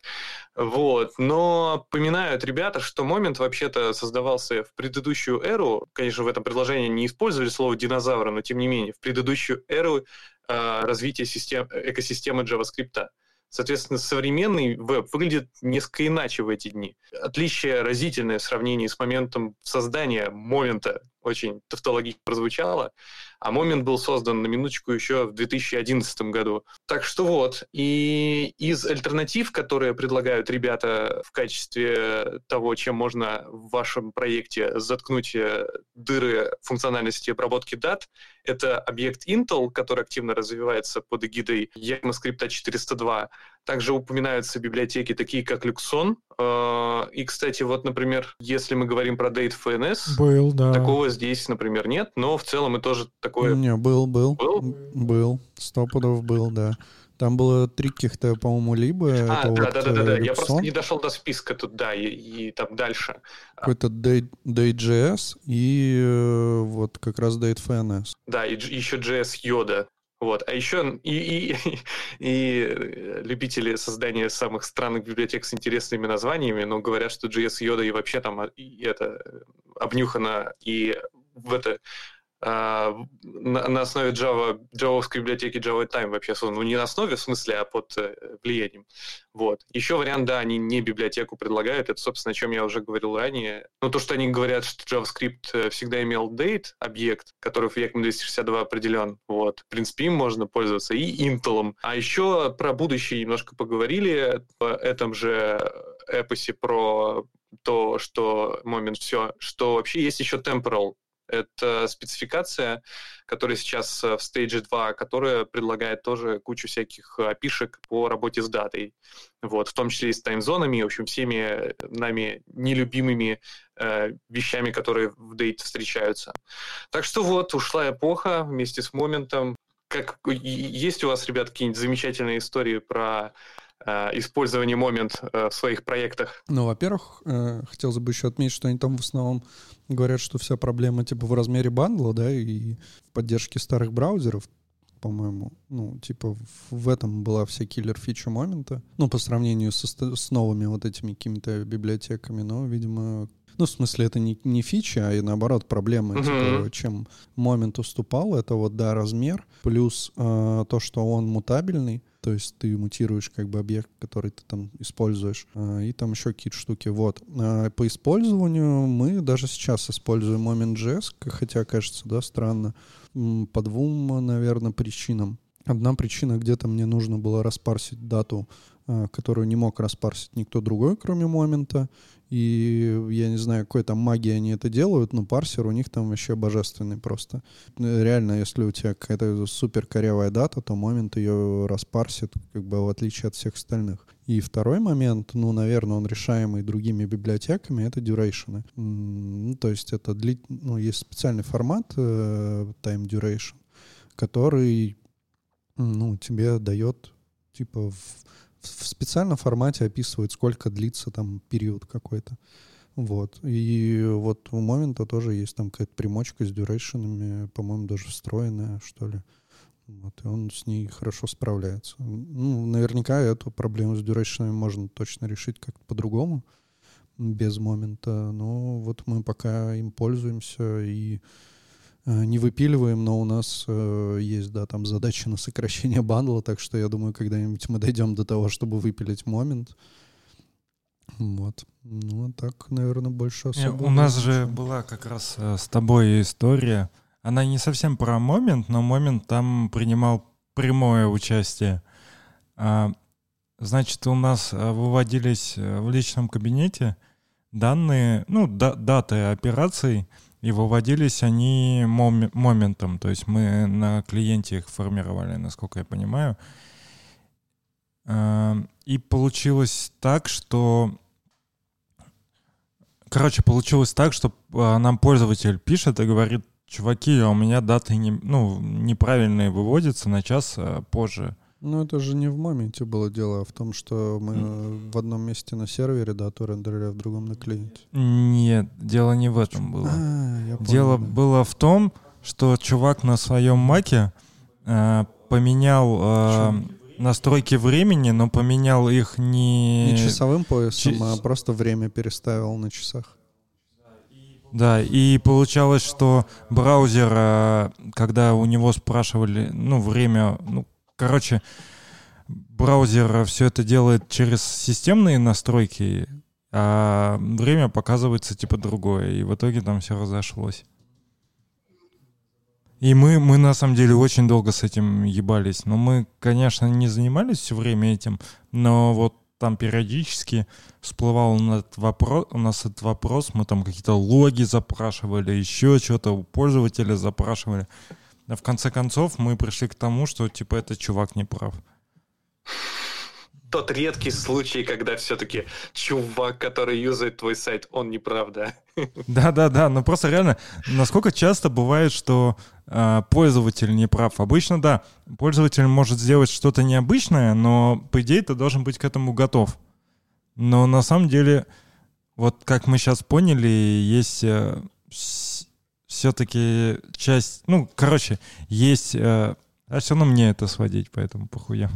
Speaker 5: Вот. Но поминают ребята, что момент вообще-то создавался в предыдущую эру. Конечно, в этом предложении не использовали слово динозавра, но тем не менее, в предыдущую эру э, развития систем, экосистемы JavaScript. Соответственно, современный веб выглядит несколько иначе в эти дни. Отличие разительное в сравнении с моментом создания момента очень тавтологично прозвучало. А момент был создан на минуточку еще в 2011 году. Так что вот. И из альтернатив, которые предлагают ребята в качестве того, чем можно в вашем проекте заткнуть э, дыры функциональности обработки дат, это объект Intel, который активно развивается под эгидой ECMAScript 402. Также упоминаются библиотеки такие, как Luxon. Э, и, кстати, вот, например, если мы говорим про Date FNS,
Speaker 4: Был, да.
Speaker 5: такого здесь, например, нет, но в целом и тоже такое...
Speaker 3: Не, был, был.
Speaker 5: Был?
Speaker 3: Был. Сто пудов был, да. Там было три каких-то, по-моему, либо
Speaker 5: А, да,
Speaker 3: вот
Speaker 5: да, да, да, да.
Speaker 3: э,
Speaker 5: Я просто
Speaker 3: Luxon,
Speaker 5: не дошел до списка тут, да, и, и там дальше.
Speaker 3: какой-то Date- Date.js и э, вот как раз Date.fns.
Speaker 5: Да, и еще JS Yoda. Вот. А еще и, и, и э, любители создания самых странных библиотек с интересными названиями, но говорят, что JS Yoda и вообще там а, и это э, обнюхано и в это на, на основе Java, джавовской библиотеки Java Time вообще создан. Ну, не на основе, в смысле, а под э, влиянием. Вот. Еще вариант, да, они не библиотеку предлагают. Это, собственно, о чем я уже говорил ранее. Но то, что они говорят, что JavaScript э, всегда имел date, объект, который в ECMA 262 определен. Вот. В принципе, им можно пользоваться. И Intel. А еще про будущее немножко поговорили. В этом же эпосе про то, что момент все, что вообще есть еще temporal это спецификация, которая сейчас э, в Stage 2, которая предлагает тоже кучу всяких опишек по работе с датой. Вот, в том числе и с таймзонами, в общем, всеми нами нелюбимыми э, вещами, которые в дейте встречаются. Так что вот, ушла эпоха вместе с моментом. Как, есть у вас, ребят, какие-нибудь замечательные истории про использование момент э, в своих проектах?
Speaker 3: Ну, во-первых, э, хотелось бы еще отметить, что они там в основном говорят, что вся проблема типа в размере бандла, да, и в поддержке старых браузеров, по-моему. Ну, типа в- этом была вся киллер-фича момента. Ну, по сравнению со, с новыми вот этими какими-то библиотеками. Но, видимо, ну, в смысле, это не, не фича, а и наоборот проблема.
Speaker 5: Мгм.
Speaker 3: Типа, чем момент уступал, это вот, да, размер, плюс э, то, что он мутабельный, то есть ты мутируешь как бы объект, который ты там используешь, а, и там еще какие-то штуки. Вот. А По использованию мы даже сейчас используем Moment.js, хотя кажется, да, странно, по двум, наверное, причинам. Одна причина, где-то мне нужно было распарсить дату, которую не мог распарсить никто другой, кроме момента. И я не знаю, какой там магии они это делают, но парсер у них там вообще божественный просто. Э, Реально, если у тебя какая-то супер корявая дата, то момент ее распарсит, как бы в отличие от всех остальных. И второй момент, ну, наверное, он решаемый другими библиотеками, это duration. Ну, то есть это дли... ну, есть специальный формат э, time duration, который ну, тебе дает типа в, в специальном формате описывает, сколько длится там период какой-то. Вот. И вот у момента тоже есть там какая-то примочка с дюрейшенами, по-моему, даже встроенная, что ли. Вот, и он с ней хорошо справляется. Ну, наверняка эту проблему с дюрейшенами можно точно решить как-то по-другому, без момента. Но вот мы пока им пользуемся и не выпиливаем, но у нас э, есть, да, там задача на сокращение бандла, так что я думаю, когда-нибудь мы дойдем до того, чтобы выпилить момент. Вот. Ну, а так, наверное, больше
Speaker 1: Не,
Speaker 3: особо...
Speaker 1: У нас
Speaker 3: ничего.
Speaker 1: же была как раз э, с тобой история. Она не совсем про момент, но момент там принимал прямое участие. А, Значит, у нас э, выводились э, в личном кабинете данные, ну, да- даты операций, и выводились они моме- моментом. То есть мы на клиенте их формировали, насколько я понимаю. А, И получилось так, что Короче, получилось так, что а, нам пользователь пишет и говорит, чуваки, а у меня даты не, ну, неправильные выводятся на час а, позже.
Speaker 3: Ну, это же не в моменте было дело, а в том, что мы в одном месте на сервере дату рендерили, а в другом на клиенте.
Speaker 1: Нет, дело не в этом было.
Speaker 3: А, я понял,
Speaker 1: Дело
Speaker 3: да.
Speaker 1: было в том, что чувак на своем маке а, поменял а, настройки времени, но поменял их не...
Speaker 3: Не часовым поясом,
Speaker 1: чи-
Speaker 3: а просто время переставил на часах.
Speaker 1: Да, и получалось, что браузер, а, когда у него спрашивали, ну, время, ну, короче, браузер все это делает через системные настройки, а время показывается типа другое, и в итоге там все разошлось. И мы, мы на самом деле очень долго с этим ебались. Но мы, конечно, не занимались все время этим, но вот там периодически всплывал этот вопрос, у нас этот вопрос, мы там какие-то логи запрашивали, еще что-то у пользователя запрашивали. В конце концов мы пришли к тому, что типа этот чувак не прав.
Speaker 5: Тот редкий случай, когда все-таки чувак, который юзает твой сайт, он не прав, да?
Speaker 1: Да-да-да, но просто реально, насколько часто бывает, что э, пользователь не прав. Обычно, да, пользователь может сделать что-то необычное, но, по идее, ты должен быть к этому готов. Но на самом деле, вот как мы сейчас поняли, есть э, все-таки часть, ну, короче, есть... Э, а все равно мне это сводить, поэтому похуям.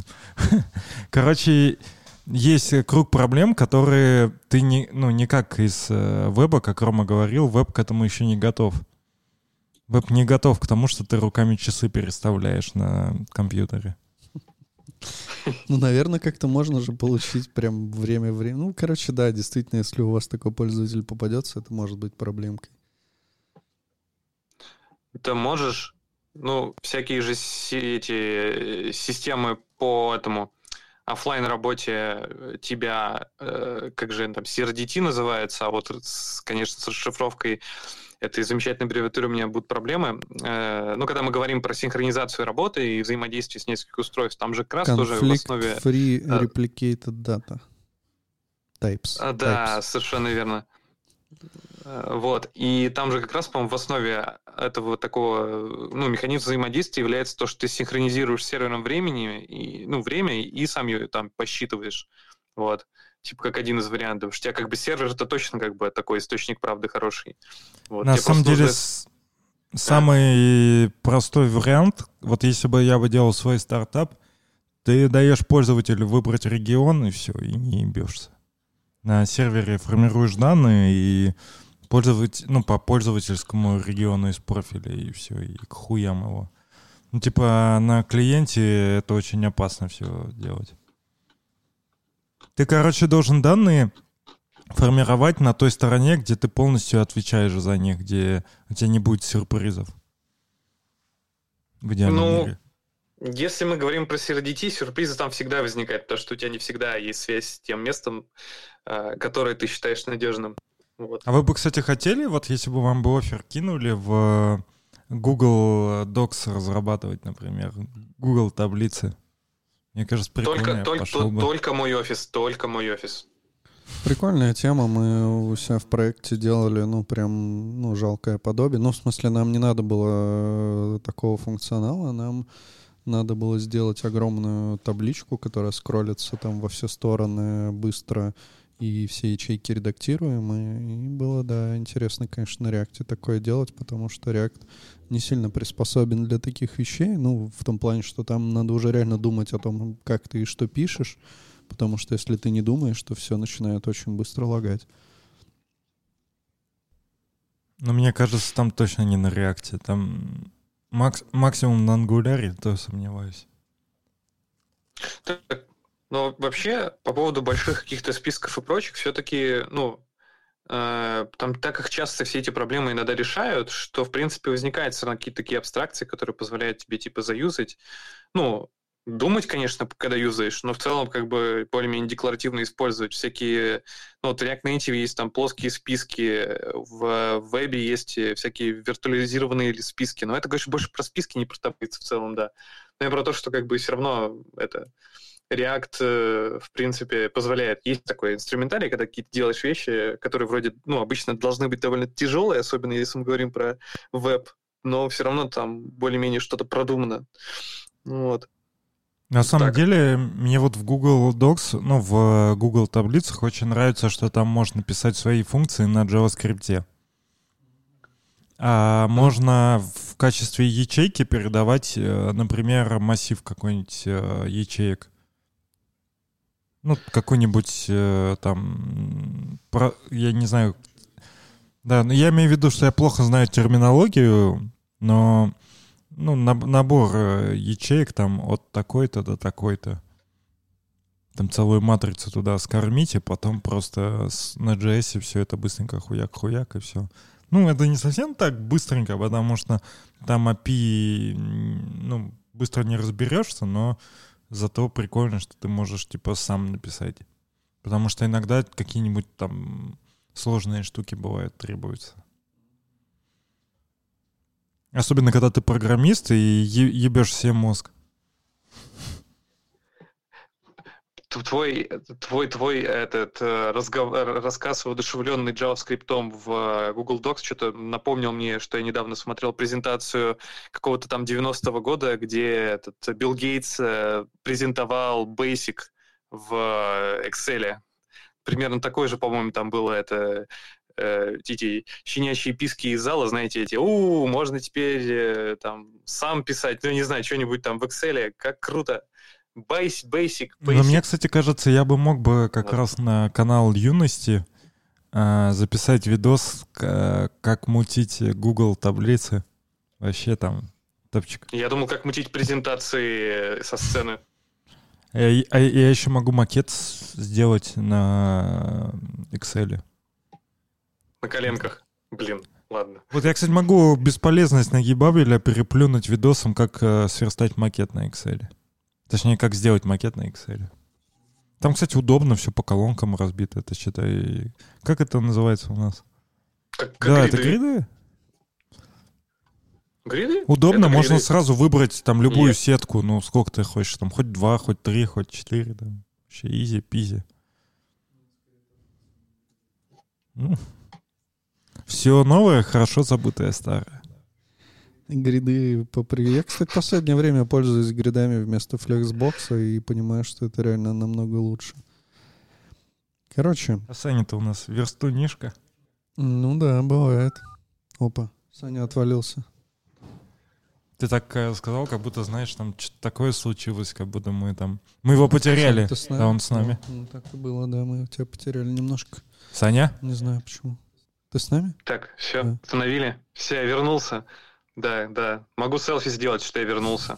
Speaker 1: Короче, есть круг проблем, которые ты не, ну, не как из э, веба, как Рома говорил, веб к этому еще не готов. Веб не готов к тому, что ты руками часы переставляешь на компьютере.
Speaker 3: Ну, наверное, как-то можно же получить прям время-время. Ну, короче, да, действительно, если у вас такой пользователь попадется, это может быть проблемкой.
Speaker 5: Ты можешь ну, всякие же эти э, системы по этому офлайн работе э, тебя, э, как же там, CRDT называется, а вот, конечно, с расшифровкой этой замечательной аббревиатуры у меня будут проблемы. Ну, когда мы говорим про синхронизацию работы и взаимодействие с несколькими устройств, там же как раз тоже в основе...
Speaker 3: free replicated data types.
Speaker 5: А, да, types. совершенно верно. Вот. И там же как раз, по-моему, в основе этого такого ну, механизма взаимодействия является то, что ты синхронизируешь сервером времени, и, ну, время, и сам ее там посчитываешь. Вот. Типа как один из вариантов. Что у тебя как бы сервер это точно как бы такой источник правды хороший.
Speaker 1: Вот. На самом деле, нужно... самый простой вариант, вот если бы я бы делал свой стартап, ты даешь пользователю выбрать регион, и все, и не ебешься. На сервере формируешь данные, и Пользовать, ну, по пользовательскому региону из профиля, и все, и к хуям его. Ну, типа, на клиенте это очень опасно все делать. Ты, короче, должен данные формировать на той стороне, где ты полностью отвечаешь за них, где у тебя не будет сюрпризов.
Speaker 5: Где ну, если мы говорим про CRDT, сюрпризы там всегда возникают, потому что у тебя не всегда есть связь с тем местом, э, которое ты считаешь надежным.
Speaker 1: Вот. А вы бы, кстати, хотели, вот если бы вам бы офер кинули в Google Docs разрабатывать, например, Google таблицы? Мне кажется, прикольно.
Speaker 5: Только, только, бы. только мой офис, только мой офис.
Speaker 3: Прикольная тема. Мы у себя в проекте делали, ну, прям, ну, жалкое подобие. Ну, в смысле, нам не надо было э, такого функционала, нам надо было сделать огромную табличку, которая скроллится там во все стороны быстро и все ячейки редактируемые. И было, да, интересно, конечно, на реакте такое делать, потому что React не сильно приспособен для таких вещей. Ну, в том плане, что там надо уже реально думать о том, как ты и что пишешь, потому что если ты не думаешь, то все начинает очень быстро лагать.
Speaker 1: Но мне кажется, там точно не на реакте. Там макс максимум на ангуляре, то сомневаюсь.
Speaker 5: Так, но вообще, по поводу больших каких-то списков и прочих, все-таки, ну, э, там так как часто все эти проблемы иногда решают, что, в принципе, возникают все равно какие-то такие абстракции, которые позволяют тебе, типа, заюзать. Ну, думать, конечно, когда юзаешь, но в целом как бы более-менее декларативно использовать всякие... Ну, вот React Native есть там плоские списки, в вебе есть всякие виртуализированные списки, но это, конечно, больше про списки, не про таблицы в целом, да. Но и про то, что как бы все равно это React, э, в принципе, позволяет. Есть такой инструментарий, когда какие-то делаешь вещи, которые вроде, ну, обычно должны быть довольно тяжелые, особенно если мы говорим про веб, но все равно там более-менее что-то продумано. Вот.
Speaker 1: На самом так. деле, мне вот в Google Docs, ну, в Google таблицах очень нравится, что там можно писать свои функции на JavaScript. А можно в качестве ячейки передавать, э, например, массив какой-нибудь э, ячеек. Ну, какой-нибудь э, там, про, я не знаю. Да, но я имею в виду, что я плохо знаю терминологию, но ну, набор э, ячеек там от такой-то до такой-то. Там целую матрицу туда скормите, потом просто на JS все это быстренько хуяк-хуяк и все. Ну, это не совсем так быстренько, потому что там API, ну, быстро не разберешься, но зато прикольно, что ты можешь, типа, сам написать. Потому что иногда какие-нибудь там сложные штуки бывают, требуются. Особенно, когда ты программист и ебешь себе мозг.
Speaker 5: Твой, твой, твой этот э, разгов- э, рассказ, воодушевленный JavaScript в э, Google Docs, что-то напомнил мне, что я недавно смотрел презентацию какого-то там 90-го года, где этот Билл Гейтс презентовал Basic в Excel. Примерно такой же, по-моему, там было это э, эти щенячьи писки из зала, знаете, эти, у, можно теперь э, там сам писать, ну, не знаю, что-нибудь там в Excel, как круто. Basic, basic,
Speaker 1: Но
Speaker 5: basic.
Speaker 1: мне, кстати, кажется, я бы мог бы как
Speaker 5: Вот.
Speaker 1: раз на канал Юности а, записать видос, как мутить Google таблицы. Вообще там топчик.
Speaker 5: Я думал, как мутить презентации э, со сцены.
Speaker 1: Я, а я еще могу макет сделать на Excel.
Speaker 5: На коленках. Блин, ладно.
Speaker 1: Вот я, кстати, могу бесполезность на гибабеля переплюнуть видосом, как э, сверстать макет на Excel. Точнее, как сделать макет на Excel. Там, кстати, удобно, все по колонкам разбито. Это считай... Как это называется у нас?
Speaker 5: Как, как
Speaker 1: да,
Speaker 5: гриды.
Speaker 1: это гриды.
Speaker 5: Гриды?
Speaker 1: Удобно,
Speaker 5: Это
Speaker 1: можно
Speaker 5: гриды.
Speaker 1: сразу выбрать там любую
Speaker 5: Нет.
Speaker 1: сетку, ну сколько ты хочешь, там хоть два, хоть три, хоть четыре, там. Вообще изи пизи. Все новое, хорошо забытое старое.
Speaker 3: Гриды попри... Я, кстати, в последнее время пользуюсь гридами вместо флексбокса и понимаю, что это реально намного лучше. Короче,
Speaker 1: А Саня-то у нас верстунишка.
Speaker 3: ну да, бывает. Опа, Саня отвалился.
Speaker 1: Ты так э, сказал, как будто, знаешь, там что-то такое случилось, как будто мы там... Мы его потеряли.
Speaker 3: С нами?
Speaker 1: Да, он с нами.
Speaker 3: Ну, так и было, да, мы тебя потеряли немножко.
Speaker 1: Саня?
Speaker 3: Не знаю почему. Ты с нами?
Speaker 5: Так, все,
Speaker 3: Да.
Speaker 5: установили. Все, я вернулся. Да, да. Могу селфи сделать, что я вернулся.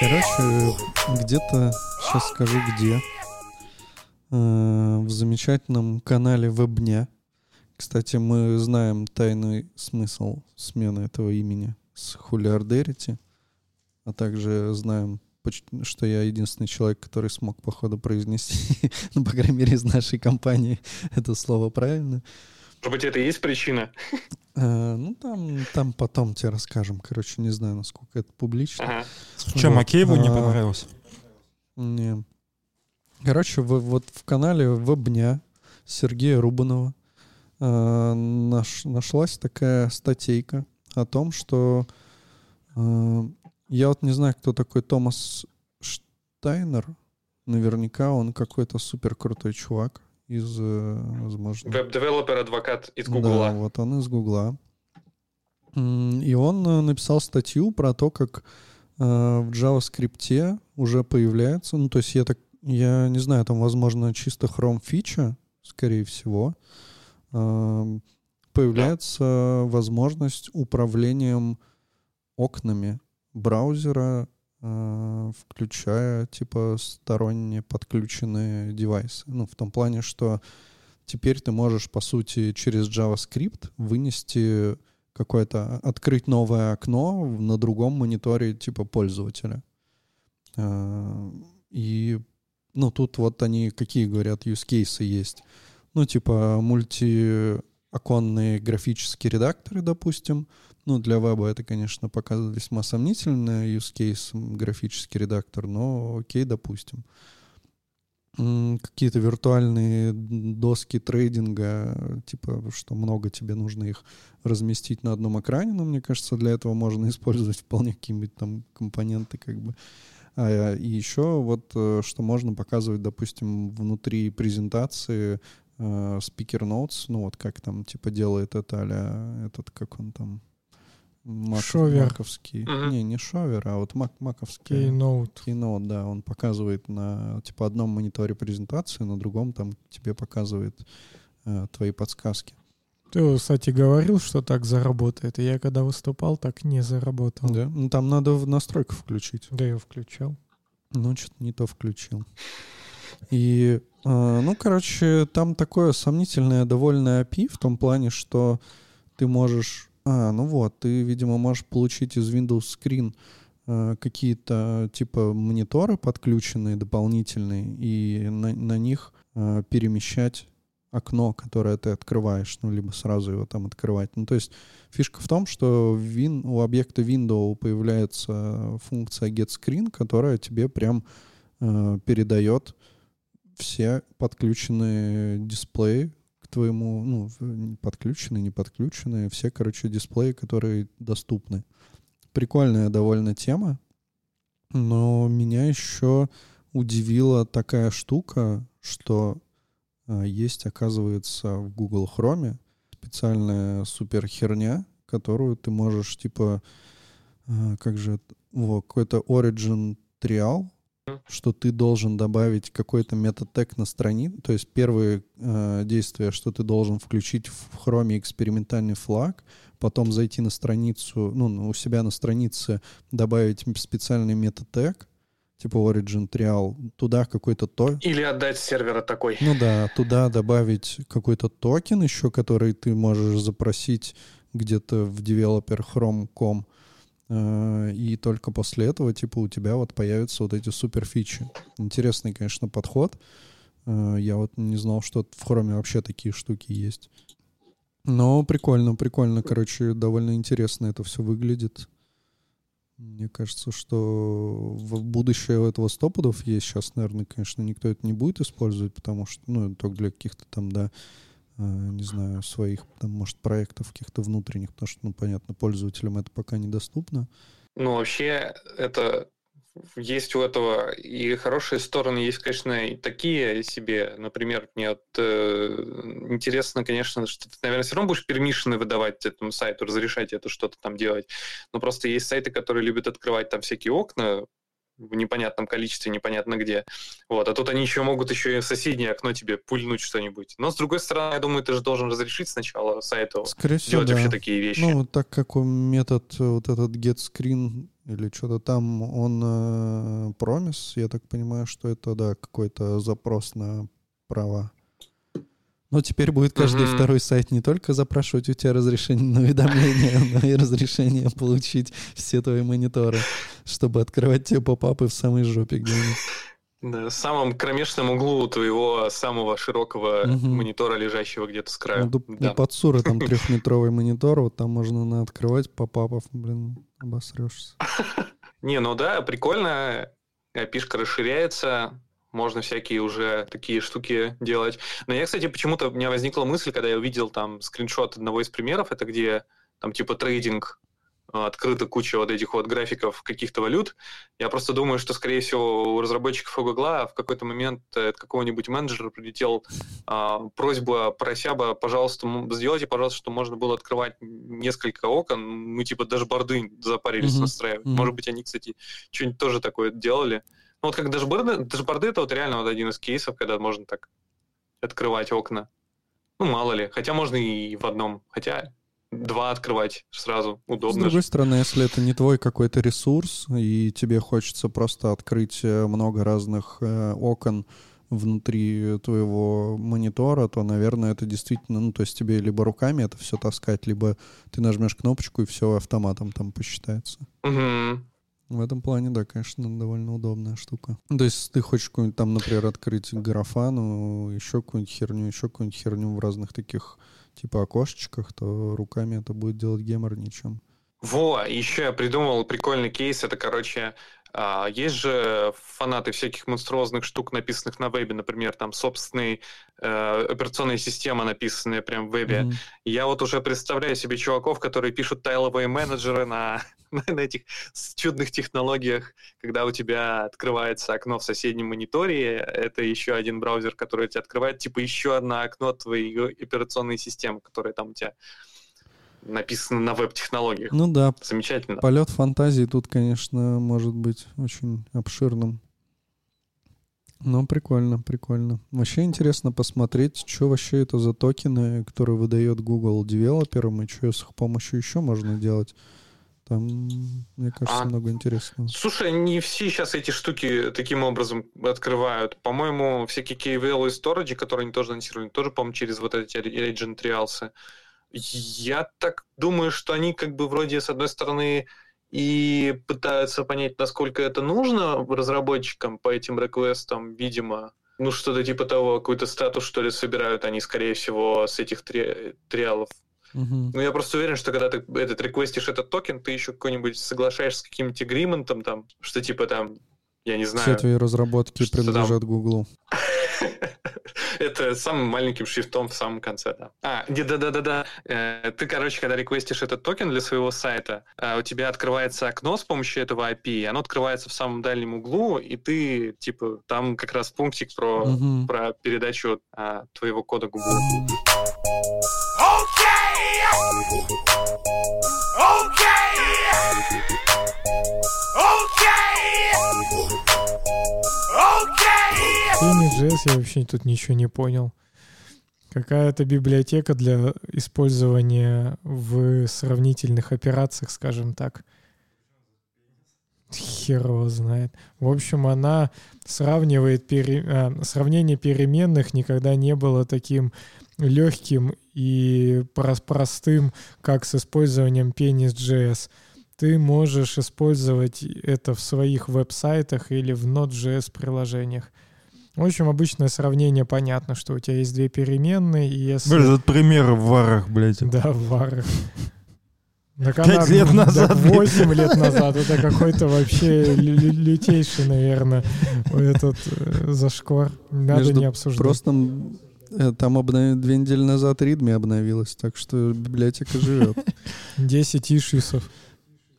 Speaker 3: Короче, где-то, сейчас скажу где, э, в замечательном канале Вебня. Кстати, мы знаем тайный смысл смены этого имени с Хулиардерити, а также знаем, что я единственный человек, который смог, походу, произнести, ну, по крайней мере, из нашей компании это слово правильно.
Speaker 5: Может быть, это и есть причина?
Speaker 3: Э, Ну, там, там потом тебе расскажем. Короче, не знаю, насколько это публично.
Speaker 5: Ага.
Speaker 1: Че,
Speaker 3: Вот,
Speaker 1: Макееву не
Speaker 3: а,
Speaker 1: понравилось?
Speaker 3: Не. Короче, в- вот в канале Вебня Сергея Рубанова э, наш- нашлась такая статейка о том, что э, я вот не знаю, кто такой Томас Штайнер. Наверняка он какой-то супер крутой чувак из, э, возможно,
Speaker 5: Web developer advocate из
Speaker 3: да,
Speaker 5: Гугла.
Speaker 3: вот он из Гугла. И он э, написал статью про то, как э, в JavaScript уже появляется, ну, то есть я так, я не знаю, там, возможно, чисто Chrome фича, скорее всего, э, появляется возможность управлением окнами браузера, э, включая, типа, сторонние подключенные девайсы. Ну, в том плане, что теперь ты можешь, по сути, через JavaScript вынести какое-то, открыть новое окно на другом мониторе типа пользователя. А, И, ну, тут вот они какие, говорят, use cases есть. Ну, типа мультиоконные графические редакторы, допустим. Ну, для веба это, конечно, пока весьма сомнительный use case, графический редактор, но окей, допустим какие-то виртуальные доски трейдинга, типа, что много тебе нужно их разместить на одном экране, но мне кажется, для этого можно использовать вполне какие-нибудь там компоненты, как бы. А, и еще вот, э, что можно показывать, допустим, внутри презентации э, Speaker Notes, ну вот как там, типа, делает это а этот, как он там, Маков-
Speaker 4: Шовер.
Speaker 3: маковский.
Speaker 5: Мгм.
Speaker 3: Не, не шовер, а вот мак, маковский.
Speaker 4: Keynote.
Speaker 3: Keynote, да, он показывает на типа одном мониторе презентацию, на другом там тебе показывает э, твои подсказки.
Speaker 4: Ты, кстати, говорил, что так заработает. И я когда выступал, так не заработал.
Speaker 3: Да? Ну, там надо в настройках включить.
Speaker 4: Да, я включал.
Speaker 3: Ну, что-то не то включил. И, э, ну, короче, там такое сомнительное довольно API в том плане, что ты можешь... А, ну вот, ты, видимо, можешь получить из Windows Screen э, какие-то типа мониторы подключенные дополнительные и на, на них э, перемещать окно, которое ты открываешь, ну, либо сразу его там открывать. Ну, то есть фишка в том, что в win, у объекта window появляется функция getScreen, которая тебе прям э, передает все подключенные дисплеи к твоему, ну, подключенные, не подключенные, все, короче, дисплеи, которые доступны. Прикольная довольно тема, но меня еще удивила такая штука, что а, есть, оказывается, в Google Chrome специальная супер херня, которую ты можешь, типа, а, как же, это- во, какой-то Origin Trial, что ты должен добавить какой-то метод тег на страницу, то есть первые э, действия, что ты должен включить в хроме экспериментальный флаг, потом зайти на страницу, ну, у себя на странице добавить специальный метод тег, типа Origin Trial, туда какой-то то,
Speaker 5: Или отдать сервера такой.
Speaker 3: ну да, туда добавить какой-то токен еще, который ты можешь запросить где-то в developer chrome.com, э, и только после этого, типа, у тебя вот появятся вот эти супер фичи. Интересный, конечно, подход. Э, Я вот не знал, что в хроме вообще такие штуки есть. Но прикольно, прикольно. Короче, довольно интересно это все выглядит. Мне кажется, что в будущее у этого стопудов есть. Сейчас, наверное, конечно, никто это не будет использовать, потому что, ну, только для каких-то там, да, э, не знаю, своих, там, может, проектов каких-то внутренних, потому что, ну, понятно, пользователям это пока недоступно.
Speaker 5: Ну, вообще, это есть у этого и хорошие стороны, есть, конечно, и такие себе. Например, мне вот, э, интересно, конечно, что ты, наверное, все равно будешь пермишины выдавать этому сайту, разрешать это что-то там делать. Но просто есть сайты, которые любят открывать там всякие окна в непонятном количестве, непонятно где. Вот. А тут они еще могут еще и в соседнее окно тебе пульнуть что-нибудь. Но, с другой стороны, я думаю, ты же должен разрешить сначала сайту
Speaker 3: Скорее всего,
Speaker 5: делать
Speaker 3: да.
Speaker 5: вообще такие вещи.
Speaker 3: Ну, так как он метод, э, вот этот getScreen или что-то там, он э, промис, я так понимаю, что это, да, какой-то запрос на права. Но теперь будет каждый
Speaker 5: Мгм.
Speaker 3: второй сайт не только запрашивать у тебя разрешение на уведомления, но и разрешение получить все твои мониторы, чтобы открывать тебе попапы в самой жопе где-нибудь.
Speaker 5: Да, в самом кромешном углу твоего самого широкого монитора, лежащего где-то с краю.
Speaker 3: Ну, У
Speaker 5: Да.
Speaker 3: Пацура там трехметровый монитор, вот там можно на открывать попапов, блин, обосрешься.
Speaker 5: Не, ну да, прикольно. API-шка расширяется, можно всякие уже такие штуки делать. Но я, кстати, почему-то у меня возникла мысль, когда я увидел там скриншот одного из примеров, это где там типа трейдинг, э, открыта куча вот этих вот графиков каких-то валют. Я просто думаю, что, скорее всего, у разработчиков у Гугла в какой-то момент от какого-нибудь менеджера прилетел а, просьба, прося бы, пожалуйста, сделайте, пожалуйста, что можно было открывать несколько окон. Мы типа дашборды запарились
Speaker 3: Мгм.
Speaker 5: настраивать.
Speaker 3: Мгм.
Speaker 5: Может быть, они, кстати, что-нибудь тоже такое делали. Ну, вот как дашборды, дашборды это вот реально вот один из кейсов, когда можно так открывать окна. Ну, мало ли. Хотя можно и в одном. Хотя два открывать сразу.
Speaker 3: С
Speaker 5: Удобно же.
Speaker 3: другой стороны, если это не твой какой-то ресурс, и тебе хочется просто открыть э, много разных э, окон внутри твоего монитора, то, наверное, это действительно, ну, то есть тебе либо руками это все таскать, либо ты нажмешь кнопочку, и все автоматом там посчитается.
Speaker 5: Мгм.
Speaker 3: В этом плане, да, конечно, довольно удобная штука. То есть ты хочешь какую-нибудь там, например, открыть графану, еще какую-нибудь херню, еще какую-нибудь херню в разных таких типа окошечках, то руками это будет делать гемор ничем.
Speaker 5: Во, еще я придумал прикольный кейс. Это, короче, а, есть же фанаты всяких монструозных штук, написанных на вебе, например, там собственные э, операционные системы, написанные прям в вебе.
Speaker 3: Мгм.
Speaker 5: Я вот уже представляю себе чуваков, которые пишут тайловые менеджеры на, на этих чудных технологиях, когда у тебя открывается окно в соседнем мониторе, это еще один браузер, который тебе открывает, типа еще одно окно твоей операционной системы, которая там у тебя написана на веб-технологиях.
Speaker 3: Ну да,
Speaker 5: Замечательно.
Speaker 3: полет фантазии тут, конечно, может быть очень обширным. Ну, прикольно, прикольно. Вообще интересно посмотреть, что вообще это за токены, которые выдает Google девелоперам, и что с их помощью еще можно делать. Там, мне кажется,
Speaker 5: А.
Speaker 3: много интересного.
Speaker 5: Слушай, не все сейчас эти штуки таким образом открывают. По-моему, всякие KVL и Storage, которые они тоже анонсировали, тоже, по-моему, через вот эти Agent Trials. Я так думаю, что они как бы вроде с одной стороны и пытаются понять, насколько это нужно разработчикам по этим реквестам, видимо. Ну, что-то типа того, какой-то статус, что ли, собирают они, скорее всего, с этих три- триалов.
Speaker 3: Мгм.
Speaker 5: Ну, я просто уверен, что когда ты этот реквестишь этот токен, ты еще какой-нибудь соглашаешься с каким-нибудь агриментом там, что типа там, я не
Speaker 3: Все
Speaker 5: знаю,
Speaker 3: твои разработки
Speaker 5: что там?
Speaker 3: принадлежат Гуглу.
Speaker 5: это самым маленьким шрифтом в самом конце, да. А, да-да-да-да. Э, Ты, короче, когда реквестишь этот токен для своего сайта, э, у тебя открывается окно с помощью этого API, и оно открывается в самом дальнем углу, и ты, типа, там как раз пунктик про,
Speaker 3: Мгм.
Speaker 5: про передачу а, твоего кода Google.
Speaker 4: Sony.js я вообще тут ничего не понял. Какая-то библиотека для использования в сравнительных операциях, скажем так. Хер его знает. В общем, она сравнивает пере- а, сравнение переменных никогда не было таким легким и прос- простым, как с использованием Penis.js. Ты можешь использовать это в своих веб-сайтах или в Node.js приложениях. В общем, обычное сравнение понятно, что у тебя есть две переменные, и если...
Speaker 1: Блин, этот пример в варах, блядь.
Speaker 4: Да, в варах. Так
Speaker 1: Пять
Speaker 4: она-
Speaker 1: лет назад.
Speaker 4: 8 лет назад. Это какой-то вообще лю- лю- лютейший, наверное, этот э, зашквар. Надо
Speaker 3: Между
Speaker 4: не обсуждать.
Speaker 3: Просто э, там обнов- две недели назад Ридми обновилась, так что библиотека живет.
Speaker 4: 10 ишисов.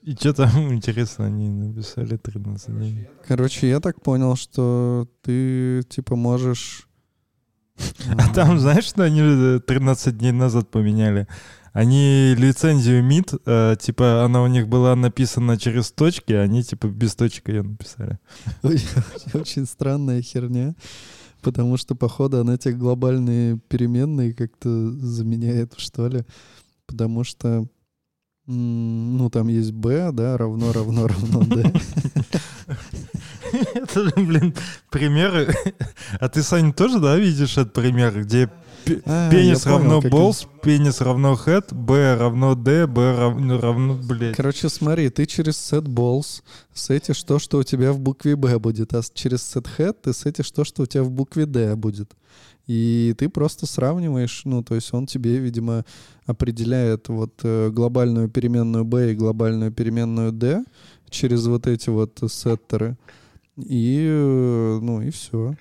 Speaker 1: И что там, интересно, они написали 13 дней.
Speaker 3: Короче, я так понял, что ты типа можешь...
Speaker 1: А там, знаешь, что они э, 13 дней назад поменяли? Они лицензию MIT, э, типа, она у них была написана через точки, а они, типа, без точек ее написали.
Speaker 3: Очень очень странная херня, потому что, походу, она те глобальные переменные как-то заменяет, что ли. Потому что, ну, там есть b, да, равно, равно, равно d.
Speaker 1: Это, блин, примеры. А ты, Саня, тоже, да, видишь этот пример, где
Speaker 3: А,
Speaker 1: пенис равно balls, пенис равно head, b равно d, b равно, равно блядь.
Speaker 3: Короче, смотри, ты через set balls сетишь то, что у тебя в букве b будет, а через set head ты сетишь то, что у тебя в букве d будет. И ты просто сравниваешь, ну, то есть он тебе, видимо, определяет вот э, глобальную переменную b и глобальную переменную d через вот эти вот сеттеры. И, э, ну, и все.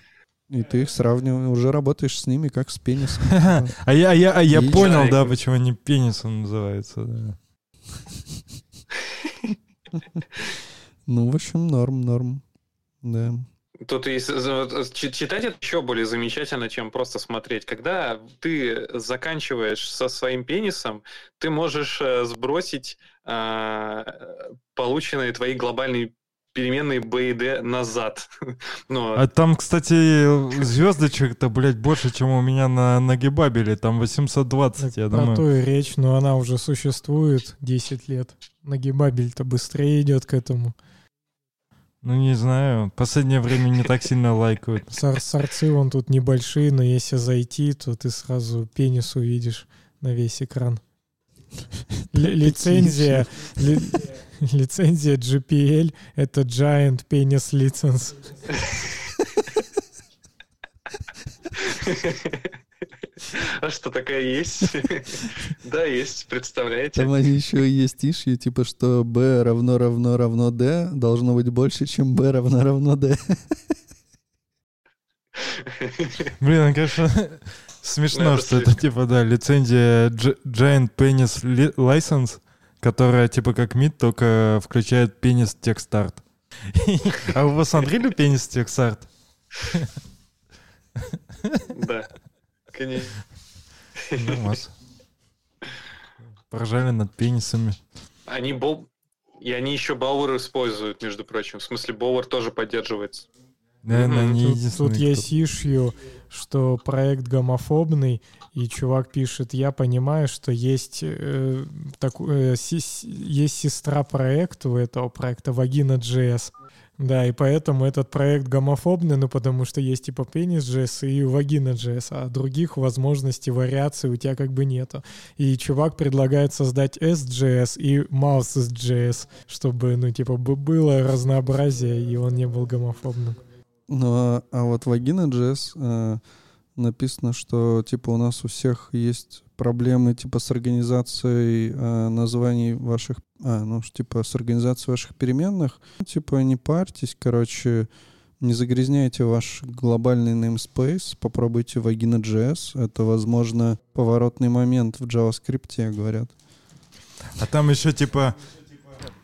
Speaker 3: И ты их сравниваешь, уже работаешь с ними как с пенисом.
Speaker 1: А я, а я, а я понял, да, почему они пенисом называются, да.
Speaker 3: Ну, в общем, норм, норм. Да.
Speaker 5: Тут чи- читать это еще более замечательно, чем просто смотреть. Когда ты заканчиваешь со своим пенисом, ты можешь э, сбросить а, полученные твои глобальные переменные B и D назад. Ну,
Speaker 1: А там, кстати, звездочек-то, блядь, больше, чем у меня на, на гибабеле. Там 820, я
Speaker 4: Про
Speaker 1: думаю.
Speaker 4: то и речь, но она уже существует 10 лет. Нагибабель-то быстрее идет к этому.
Speaker 1: Ну, не знаю. Последнее время не так сильно лайкают.
Speaker 4: Сор- сорцы вон тут небольшие, но если зайти, то ты сразу пенис увидишь на весь экран. Ли- Лицензия, ли- лицензия GPL — это Giant Penis License.
Speaker 5: А что, такая есть? Да, есть, представляете?
Speaker 3: Там они еще есть ишью, типа, что b равно равно равно d должно быть больше, чем b равно равно d.
Speaker 1: Блин, ну, конечно, смешно,
Speaker 5: Ну,
Speaker 1: что это, типа, да, лицензия Gi- Giant Penis Li- License, которая, типа, как МИД, только включает пенис текстарт. А вы посмотрели пенис текстарт?
Speaker 5: Да, конечно.
Speaker 1: Нормас. Поржали над пенисами.
Speaker 5: Они бол... И они еще Бауэр используют, между прочим. В смысле, Бауэр тоже поддерживается.
Speaker 1: Наверное,
Speaker 5: Мгм.
Speaker 1: не
Speaker 4: Тут,
Speaker 1: единственный.
Speaker 4: тут есть ишью, что проект гомофобный, и чувак пишет, я понимаю, что есть, э, таку- э, си- есть сестра проекта у этого проекта Вагина JS. Да, и поэтому этот проект гомофобный, ну потому что есть типа пенис JS и вагина JS, а других возможностей, вариаций у тебя как бы нету. И чувак предлагает создать SJS и Mouse.js, чтобы, ну типа, было разнообразие, и он не был гомофобным.
Speaker 3: Ну, а, а вот вагина JS э, написано, что типа у нас у всех есть проблемы типа с организацией э, названий ваших, а, ну, типа с организацией ваших переменных. Типа не парьтесь, короче, не загрязняйте ваш глобальный namespace, попробуйте вагина JS. Это, возможно, поворотный момент в JavaScript, говорят.
Speaker 1: А там еще типа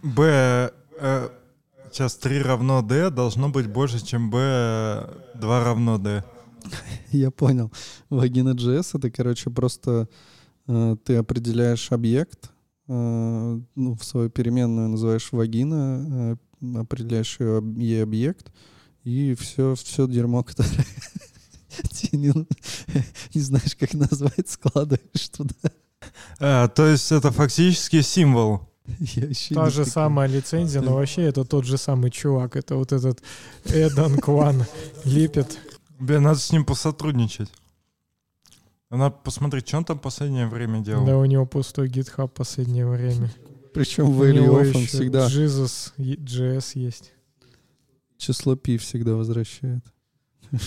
Speaker 1: b э, сейчас 3 равно d должно быть больше, чем b 2 равно d.
Speaker 3: Я понял. Вагина JS это, короче, просто э, ты определяешь объект, э, ну, в свою переменную называешь вагина, э, определяешь ее, ей объект, и все, все дерьмо, которое ты не, не знаешь, как назвать, складываешь туда.
Speaker 1: А, то есть это фактически символ.
Speaker 4: Та же самая лицензия, но вообще это тот же самый чувак. Это вот этот Эдан Кван лепит.
Speaker 1: Бля, надо с ним посотрудничать. Надо посмотреть, что он там последнее время делал.
Speaker 4: Да, у него пустой в последнее время.
Speaker 3: Причем в он
Speaker 4: еще
Speaker 3: всегда
Speaker 4: Jesus JS есть.
Speaker 3: число пи всегда возвращает.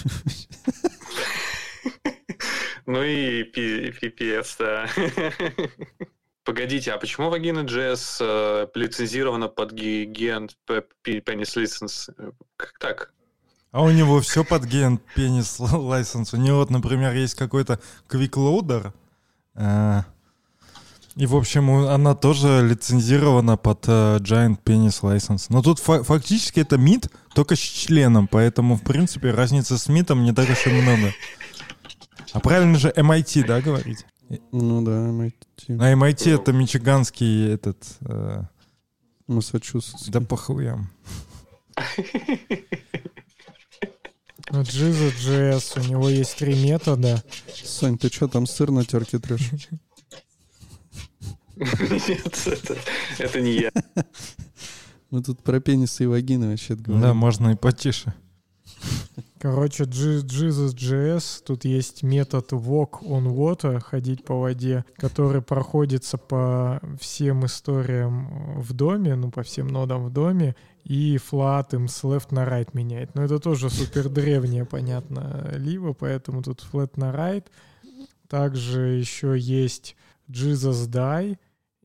Speaker 5: Ну и пипец, да. Погодите, а почему вагина JS э, лицензирована под гигант Penis License? Как так?
Speaker 1: А у него все под ген пенис лайсенс. У него, вот, например, есть какой-то Quick Loader. э, И, в общем, она тоже лицензирована под э, Giant Penis License. Но тут фа- фактически это МИД, только с членом. Поэтому, в принципе, разницы с МИДом не так уж и много. А правильно же MIT, да, говорить?
Speaker 3: Ну да, MIT.
Speaker 1: А MIT это мичиганский этот... э,
Speaker 3: Массачусетс.
Speaker 1: да по хуям.
Speaker 4: Ну, Jesus JS, у него есть три метода.
Speaker 3: Сань, ты что там сыр на терке трешь?
Speaker 5: Нет, это, это не я.
Speaker 3: Мы тут про пенисы и вагины вообще говорим.
Speaker 1: Да, можно и потише.
Speaker 4: Короче, Jesus JS, тут есть метод walk on water, ходить по воде, который проходится по всем историям в доме, ну, по всем нодам в доме, и flat им с left на right меняет. Но это тоже супер древнее, понятно, либо, поэтому тут flat на right. Также еще есть Jesus die,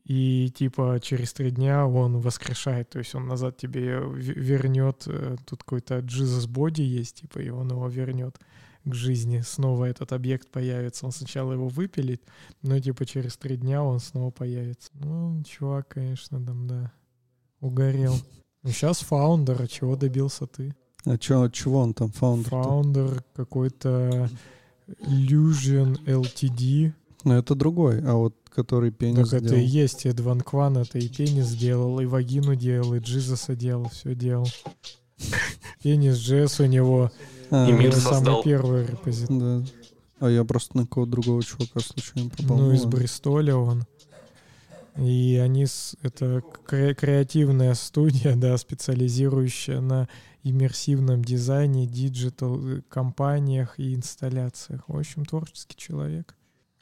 Speaker 4: и типа через три дня он воскрешает, то есть он назад тебе вернет, э, тут какой-то Jesus Body есть, типа, и он его вернет к жизни. Снова этот объект появится. Он сначала его выпилит, но типа через три дня он снова появится. Ну, чувак, конечно, там, да, угорел. Ну, сейчас founder, а чего добился ты?
Speaker 3: А чё, чего он там, founder?
Speaker 4: Founder какой-то Illusion LTD.
Speaker 3: Ну, это другой, а вот который пенис
Speaker 4: так это
Speaker 3: сделал.
Speaker 4: и есть Эдван Кван, это и пенис делал, и вагину делал, и Джизуса делал, все делал. Пенис Джесс у него
Speaker 3: А,
Speaker 5: И мир
Speaker 4: это
Speaker 5: создал.
Speaker 4: самый первый репозиторий.
Speaker 3: Да. А я просто на кого-то другого чувака случайно попал.
Speaker 4: Ну, из. Бристоля он. И они, с, это кре- креативная студия, да, специализирующая на иммерсивном дизайне, digital э, кампаниях и инсталляциях. В общем, творческий человек.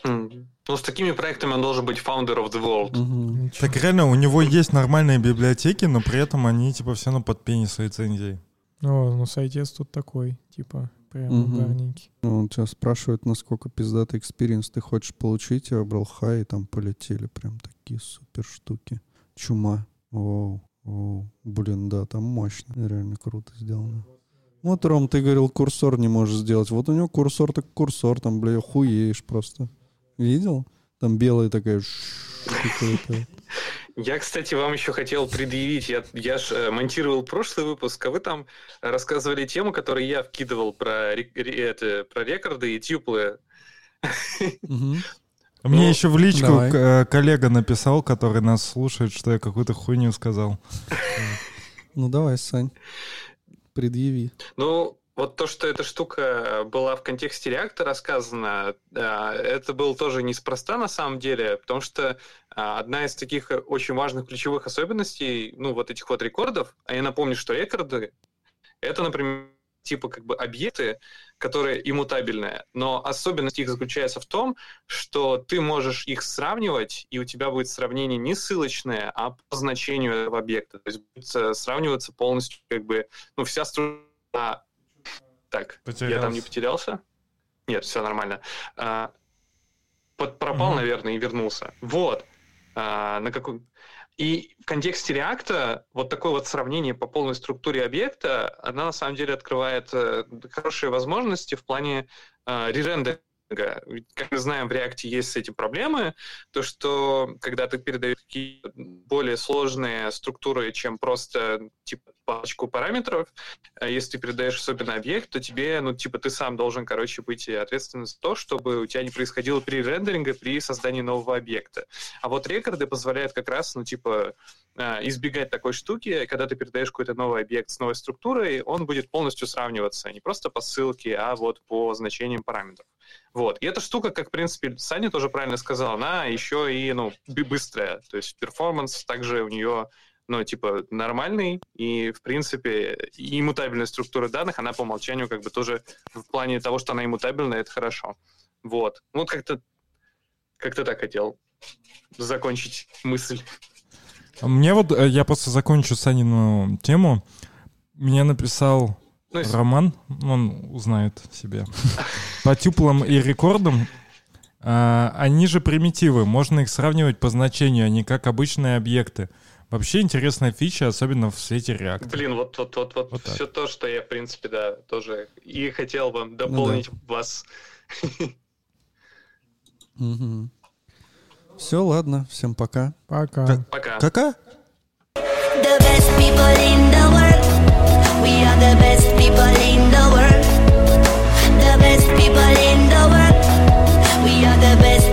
Speaker 5: Ну, с такими проектами он должен быть founder of the world.
Speaker 4: Ничего.
Speaker 1: Так реально, у него есть нормальные библиотеки, но при этом они типа все равно под пенис лицензией.
Speaker 4: О, ну сайтец тут такой, типа, прям
Speaker 3: Мгм.
Speaker 4: угарненький.
Speaker 3: Ну, Он тебя спрашивает, насколько пиздатый experience ты хочешь получить. Я выбрал хай, и там полетели прям такие супер штуки. Чума. Оу, оу. Блин, да, там мощно. Реально круто сделано. Вот, Ром, ты говорил, курсор не можешь сделать. Вот у него курсор так курсор, там, бля, хуеешь просто. Видел? Там белая такая.
Speaker 5: Я, кстати, вам еще хотел предъявить. Я, я ж монтировал прошлый выпуск, а вы там рассказывали тему, которую я вкидывал про, это, про рекорды и тюплы.
Speaker 1: А Мне
Speaker 5: Ну,
Speaker 1: еще в личку
Speaker 3: давай.
Speaker 1: э, коллега написал, который нас слушает, что я какую-то хуйню сказал.
Speaker 3: Ну, давай, Сань. Предъяви.
Speaker 5: Ну, вот то, что эта штука была в контексте реактора рассказана, а, это было тоже неспроста на самом деле, потому что а, одна из таких очень важных ключевых особенностей, ну, вот этих вот рекордов, а я напомню, что рекорды — это, например, типа как бы объекты, которые иммутабельные, но особенность их заключается в том, что ты можешь их сравнивать, и у тебя будет сравнение не ссылочное, а по значению этого объекта. То есть будет э, сравниваться полностью как бы, ну, вся структура так, я там не потерялся? Нет, все нормально. А, под, пропал, угу. наверное, и вернулся. Вот. А, на какой... И в контексте реакта вот такое вот сравнение по полной структуре объекта, она на самом деле открывает э, хорошие возможности в плане э, ререндера как мы знаем, в React есть с этим проблемы, то что когда ты передаешь какие-то более сложные структуры, чем просто типа пачку параметров, э, если ты передаешь особенно объект, то тебе, ну, типа, ты сам должен, короче, быть ответственным за то, чтобы у тебя не происходило при рендеринге, при создании нового объекта. А вот рекорды позволяют как раз, ну, типа, э, избегать такой штуки, когда ты передаешь какой-то новый объект с новой структурой, он будет полностью сравниваться не просто по ссылке, а вот по значениям параметров. Вот. И эта штука, как, в принципе, Саня тоже правильно сказал, она еще и, ну, быстрая. То есть перформанс также у нее ну, типа, нормальный, и, в принципе, и иммутабельная структура данных, она по умолчанию как бы тоже в плане того, что она иммутабельная, это хорошо. Вот. Ну, вот как-то как-то так хотел закончить мысль.
Speaker 1: Мне вот, э, я просто закончу Санину тему. Мне написал ну, Роман, он узнает себе. По тюплам и рекордам а, они же примитивы, можно их сравнивать по значению, а не как обычные объекты. Вообще интересная фича, особенно в свете React.
Speaker 5: Блин, вот, вот, вот, вот, вот все то, что я, в принципе, да, тоже и хотел бы дополнить ну, да. вас. Угу.
Speaker 3: Все, ладно, всем пока.
Speaker 4: Пока.
Speaker 5: Как, пока.
Speaker 3: The best people in
Speaker 2: the world. We are the best people in the world. The best people in the world. We are the best.